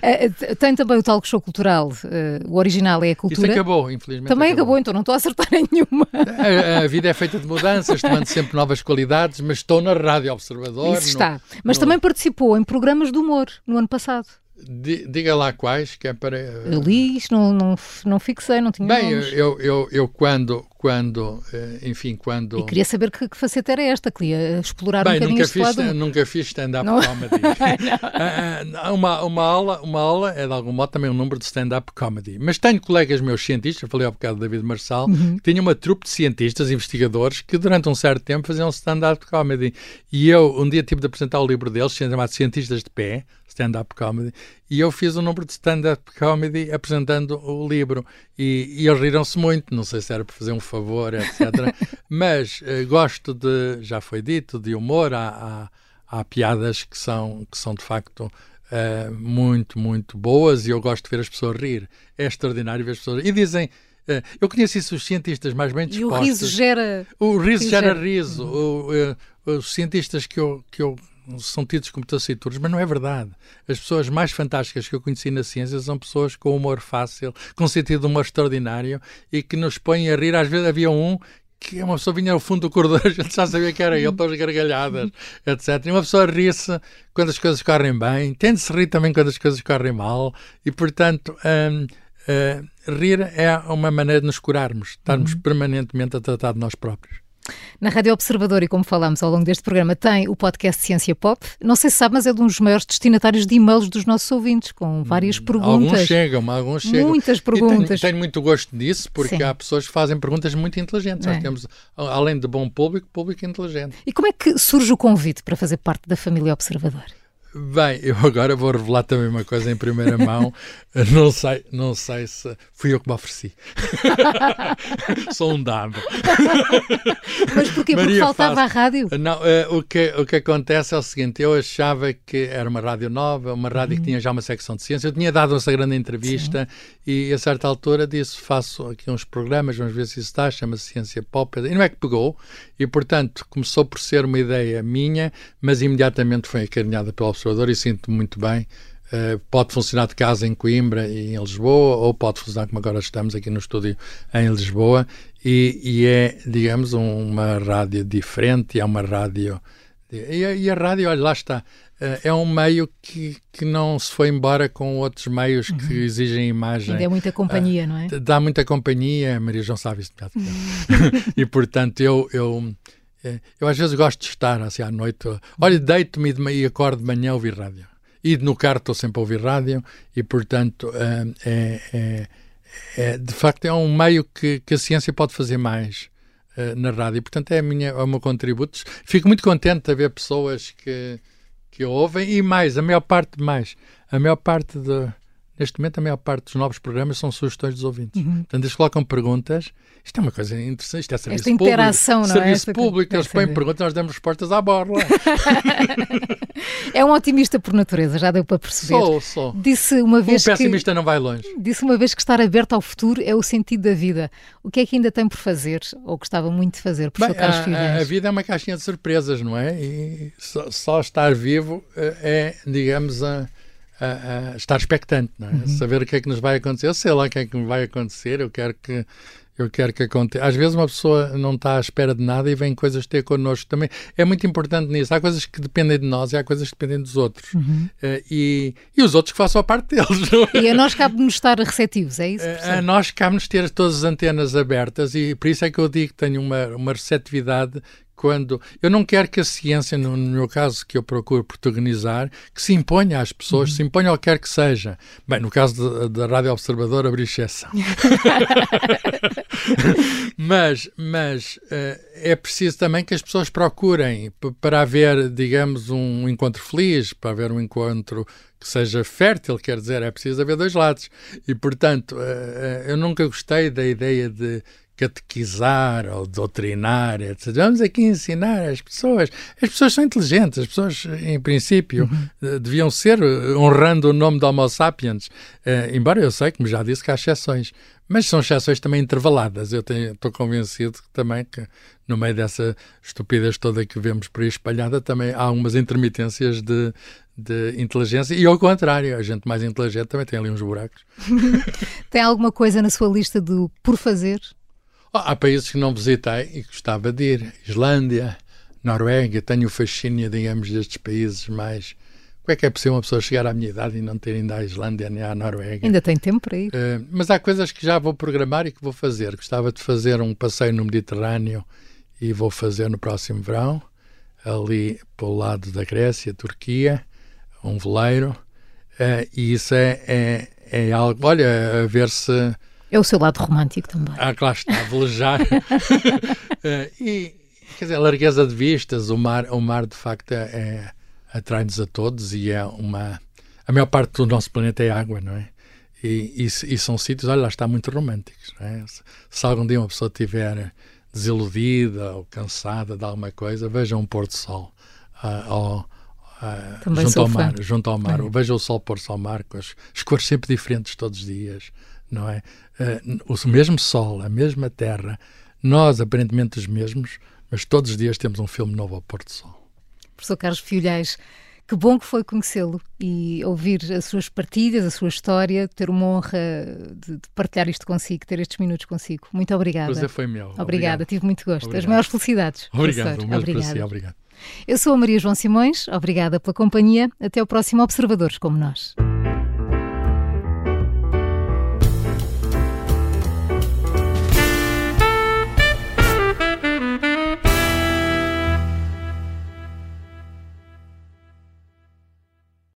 Eh, eh, tem também o talk show cultural, eh, o original é a cultura. Isso acabou, infelizmente. Também acabou, acabou então não estou a acertar em nenhuma. A, a, vida é feita de mudanças, tomando sempre novas qualidades, mas estou na Rádio Observador. Isso está. No, mas no... também participou em programas de humor no ano passado. Diga lá quais, que é para. Eu li isto, não, não, não fixei, não tinha. Bem, eu, eu, eu, quando, quando, eh, enfim, quando. E queria saber que, que faceta era esta, queria explorar Bem, um bocadinho nunca fiz, lado. nunca fiz stand-up comedy. [laughs] Ah, ah, uma, uma, aula, uma aula é de algum modo também um número de stand-up comedy. Mas tenho colegas meus cientistas, falei há bocado David Marçal, uhum. que tinham uma trupe de cientistas, investigadores, que durante um certo tempo faziam stand-up comedy. E eu, um dia, tive de apresentar o livro deles, chamado Cientistas de Pé, stand-up comedy, e eu fiz um número de stand-up comedy apresentando o livro. E, e eles riram-se muito, não sei se era para fazer um favor, etc. [laughs] Mas uh, gosto de, já foi dito, de humor, há, há, há piadas que são, que são de facto uh, muito, muito boas e eu gosto de ver as pessoas rir. É extraordinário ver as pessoas rir. E dizem. Uh, eu conheço isso, os cientistas mais bem dispostos. E o riso gera. O riso gera, gera riso. O, os cientistas que eu, que eu são tidos como taciturnos, mas não é verdade. As pessoas mais fantásticas que eu conheci na ciência são pessoas com humor fácil, com sentido de humor extraordinário e que nos põem a rir. Às vezes havia um que uma pessoa vinha ao fundo do corredor, [laughs] a gente já sabia que era ele, pelas gargalhadas, etc. E uma pessoa ri-se quando as coisas correm bem, tem de se rir também quando as coisas correm mal, e portanto, hum, hum, rir é uma maneira de nos curarmos, estarmos uhum. permanentemente a tratar de nós próprios. Na Rádio Observador, e como falamos ao longo deste programa, tem o podcast Ciência Pop. Não sei se sabe, mas é de um dos maiores destinatários de e-mails dos nossos ouvintes, com várias hum, perguntas. Alguns chegam, alguns chegam. Muitas perguntas. Tenho, tenho, muito gosto disso, porque Sim. há pessoas que fazem perguntas muito inteligentes. É. Nós temos, além de bom público, público inteligente. E como é que surge o convite para fazer parte da família Observador? Bem, eu agora vou revelar também uma coisa em primeira mão. [laughs] não sei, não sei se fui eu que me ofereci. [laughs] Sou um dado. Mas porquê? Porque faltava a rádio? Não, uh, o, que, o que acontece é o seguinte: eu achava que era uma rádio nova, uma rádio uhum. que tinha já uma secção de ciência. Eu tinha dado essa grande entrevista Sim. e a certa altura disse: faço aqui uns programas, vamos ver se isso está, chama-se Ciência Pop. E não é que pegou, e portanto começou por ser uma ideia minha, mas imediatamente foi acarinhada pelo observador e sinto-me muito bem. Uh, pode funcionar de casa em Coimbra e em Lisboa, ou pode funcionar como agora estamos aqui no estúdio em Lisboa, e, e é, digamos, uma rádio diferente, é uma rádio. E a, e a rádio, olha, lá está, uh, é um meio que, que não se foi embora com outros meios uhum. que exigem imagem. Ainda é muita companhia, uh, não é? Dá muita companhia, Maria João sabe isso. [laughs] e portanto, eu. eu eu às vezes gosto de estar assim à noite. Olha, deito-me e acordo de manhã a ouvir rádio. E no carro estou sempre a ouvir rádio e, portanto, é, é, é, de facto é um meio que, que a ciência pode fazer mais uh, na rádio. Portanto, é, a minha, é o meu contributo. Fico muito contente de haver pessoas que, que ouvem e mais, a maior parte mais. A maior parte de, neste momento, a maior parte dos novos programas são sugestões dos ouvintes. Uhum. Portanto, eles colocam perguntas isto é uma coisa interessante, isto é serviço Esta interação, público. não é? Serviço público, eles põem perguntas, nós damos respostas à borla. [laughs] é um otimista por natureza, já deu para perceber. Sou, sou. Disse uma vez um pessimista que, não vai longe. Disse uma vez que estar aberto ao futuro é o sentido da vida. O que é que ainda tem por fazer, ou gostava muito de fazer, por Bem, Carlos a, a, vida é uma caixinha de surpresas, não é? E só, só estar vivo eh, é, digamos, a, a, a estar expectante, não é? Uhum. Saber o que é que nos vai acontecer. Eu sei lá o que é que me vai acontecer, eu quero que eu quero que aconteça. Às vezes uma pessoa não está à espera de nada e vem coisas ter connosco também. É muito importante nisso. Há coisas que dependem de nós e há coisas que dependem dos outros. Uhum. Uh, e, e os outros que façam a parte deles. É? E a nós cabe-nos estar receptivos, é isso? Uh, a nós cabe-nos ter todas as antenas abertas e por isso é que eu digo que tenho uma, uma receptividade quando eu não quero que a ciência, no, no meu caso que eu procuro protagonizar, que se imponha às pessoas, uhum. se imponha ao que quer que seja. Bem, no caso da Rádio Observador, abrir exceção. [laughs] mas mas uh, é preciso também que as pessoas procurem para haver, digamos, um encontro feliz, para haver um encontro que seja fértil, quer dizer, é preciso haver dois lados. E, portanto, uh, uh, eu nunca gostei da ideia de catequizar ou doutrinar, etc. Vamos aqui ensinar as pessoas. As pessoas são inteligentes, as pessoas, em princípio, uhum. deviam ser, eh, honrando o nome de Homo sapiens, uh, embora eu sei, como já disse, que há exceções. Mas são exceções também intervaladas. Eu estou convencido também que, no meio dessa estupidez toda que vemos por aí espalhada, também há algumas intermitências de, de inteligência e ao contrário, a gente mais inteligente também tem ali uns buracos. [laughs] tem alguma coisa na sua lista do por fazer? Há países que não visitei e gostava de ir. Islândia, Noruega, tenho o fascínio, digamos, destes países mais. Como é que é possível uma pessoa chegar à minha idade e não ter ido à Islândia nem à Noruega? Ainda tem tempo para ir. Uh, mas há coisas que já vou programar e que vou fazer. Gostava de fazer um passeio no Mediterrâneo e vou fazer no próximo verão, ali pelo lado da Grécia, Turquia, um veleiro. Uh, e isso é, é, é algo. Olha, a ver se é o seu lado romântico também. Ah, claro está, velejar. uh, [laughs] [laughs] e, quer dizer, a largueza de vistas, o mar, o mar de facto é, é atrai-nos a todos e é uma... A maior parte do nosso planeta é água, não é? E, e, e são sítios, olha lá, está muito românticos. É? Se, se, algum dia uma pessoa estiver desiludida ou cansada de alguma coisa, veja um pôr do sol uh, uh, junto, ao mar, junto ao mar. Veja o sol pôr-se ao mar com as, as cores sempre diferentes todos os dias não é? Uh, o mesmo Sol, a mesma Terra, nós aparentemente os mesmos, mas todos os dias temos um filme novo ao pôr do sol. Professor Carlos Filhais, que bom que foi conhecê-lo e ouvir as suas partilhas, a sua história, ter uma honra de, de, partilhar isto consigo, ter estes minutos consigo. Muito obrigada. Prazer foi meu. Obrigada, obrigado. tive muito gosto. Obrigado. As maiores felicidades. Obrigado, o mesmo si, obrigado. Eu sou a Maria João Simões, obrigada pela companhia. Até o próximo Observadores como nós.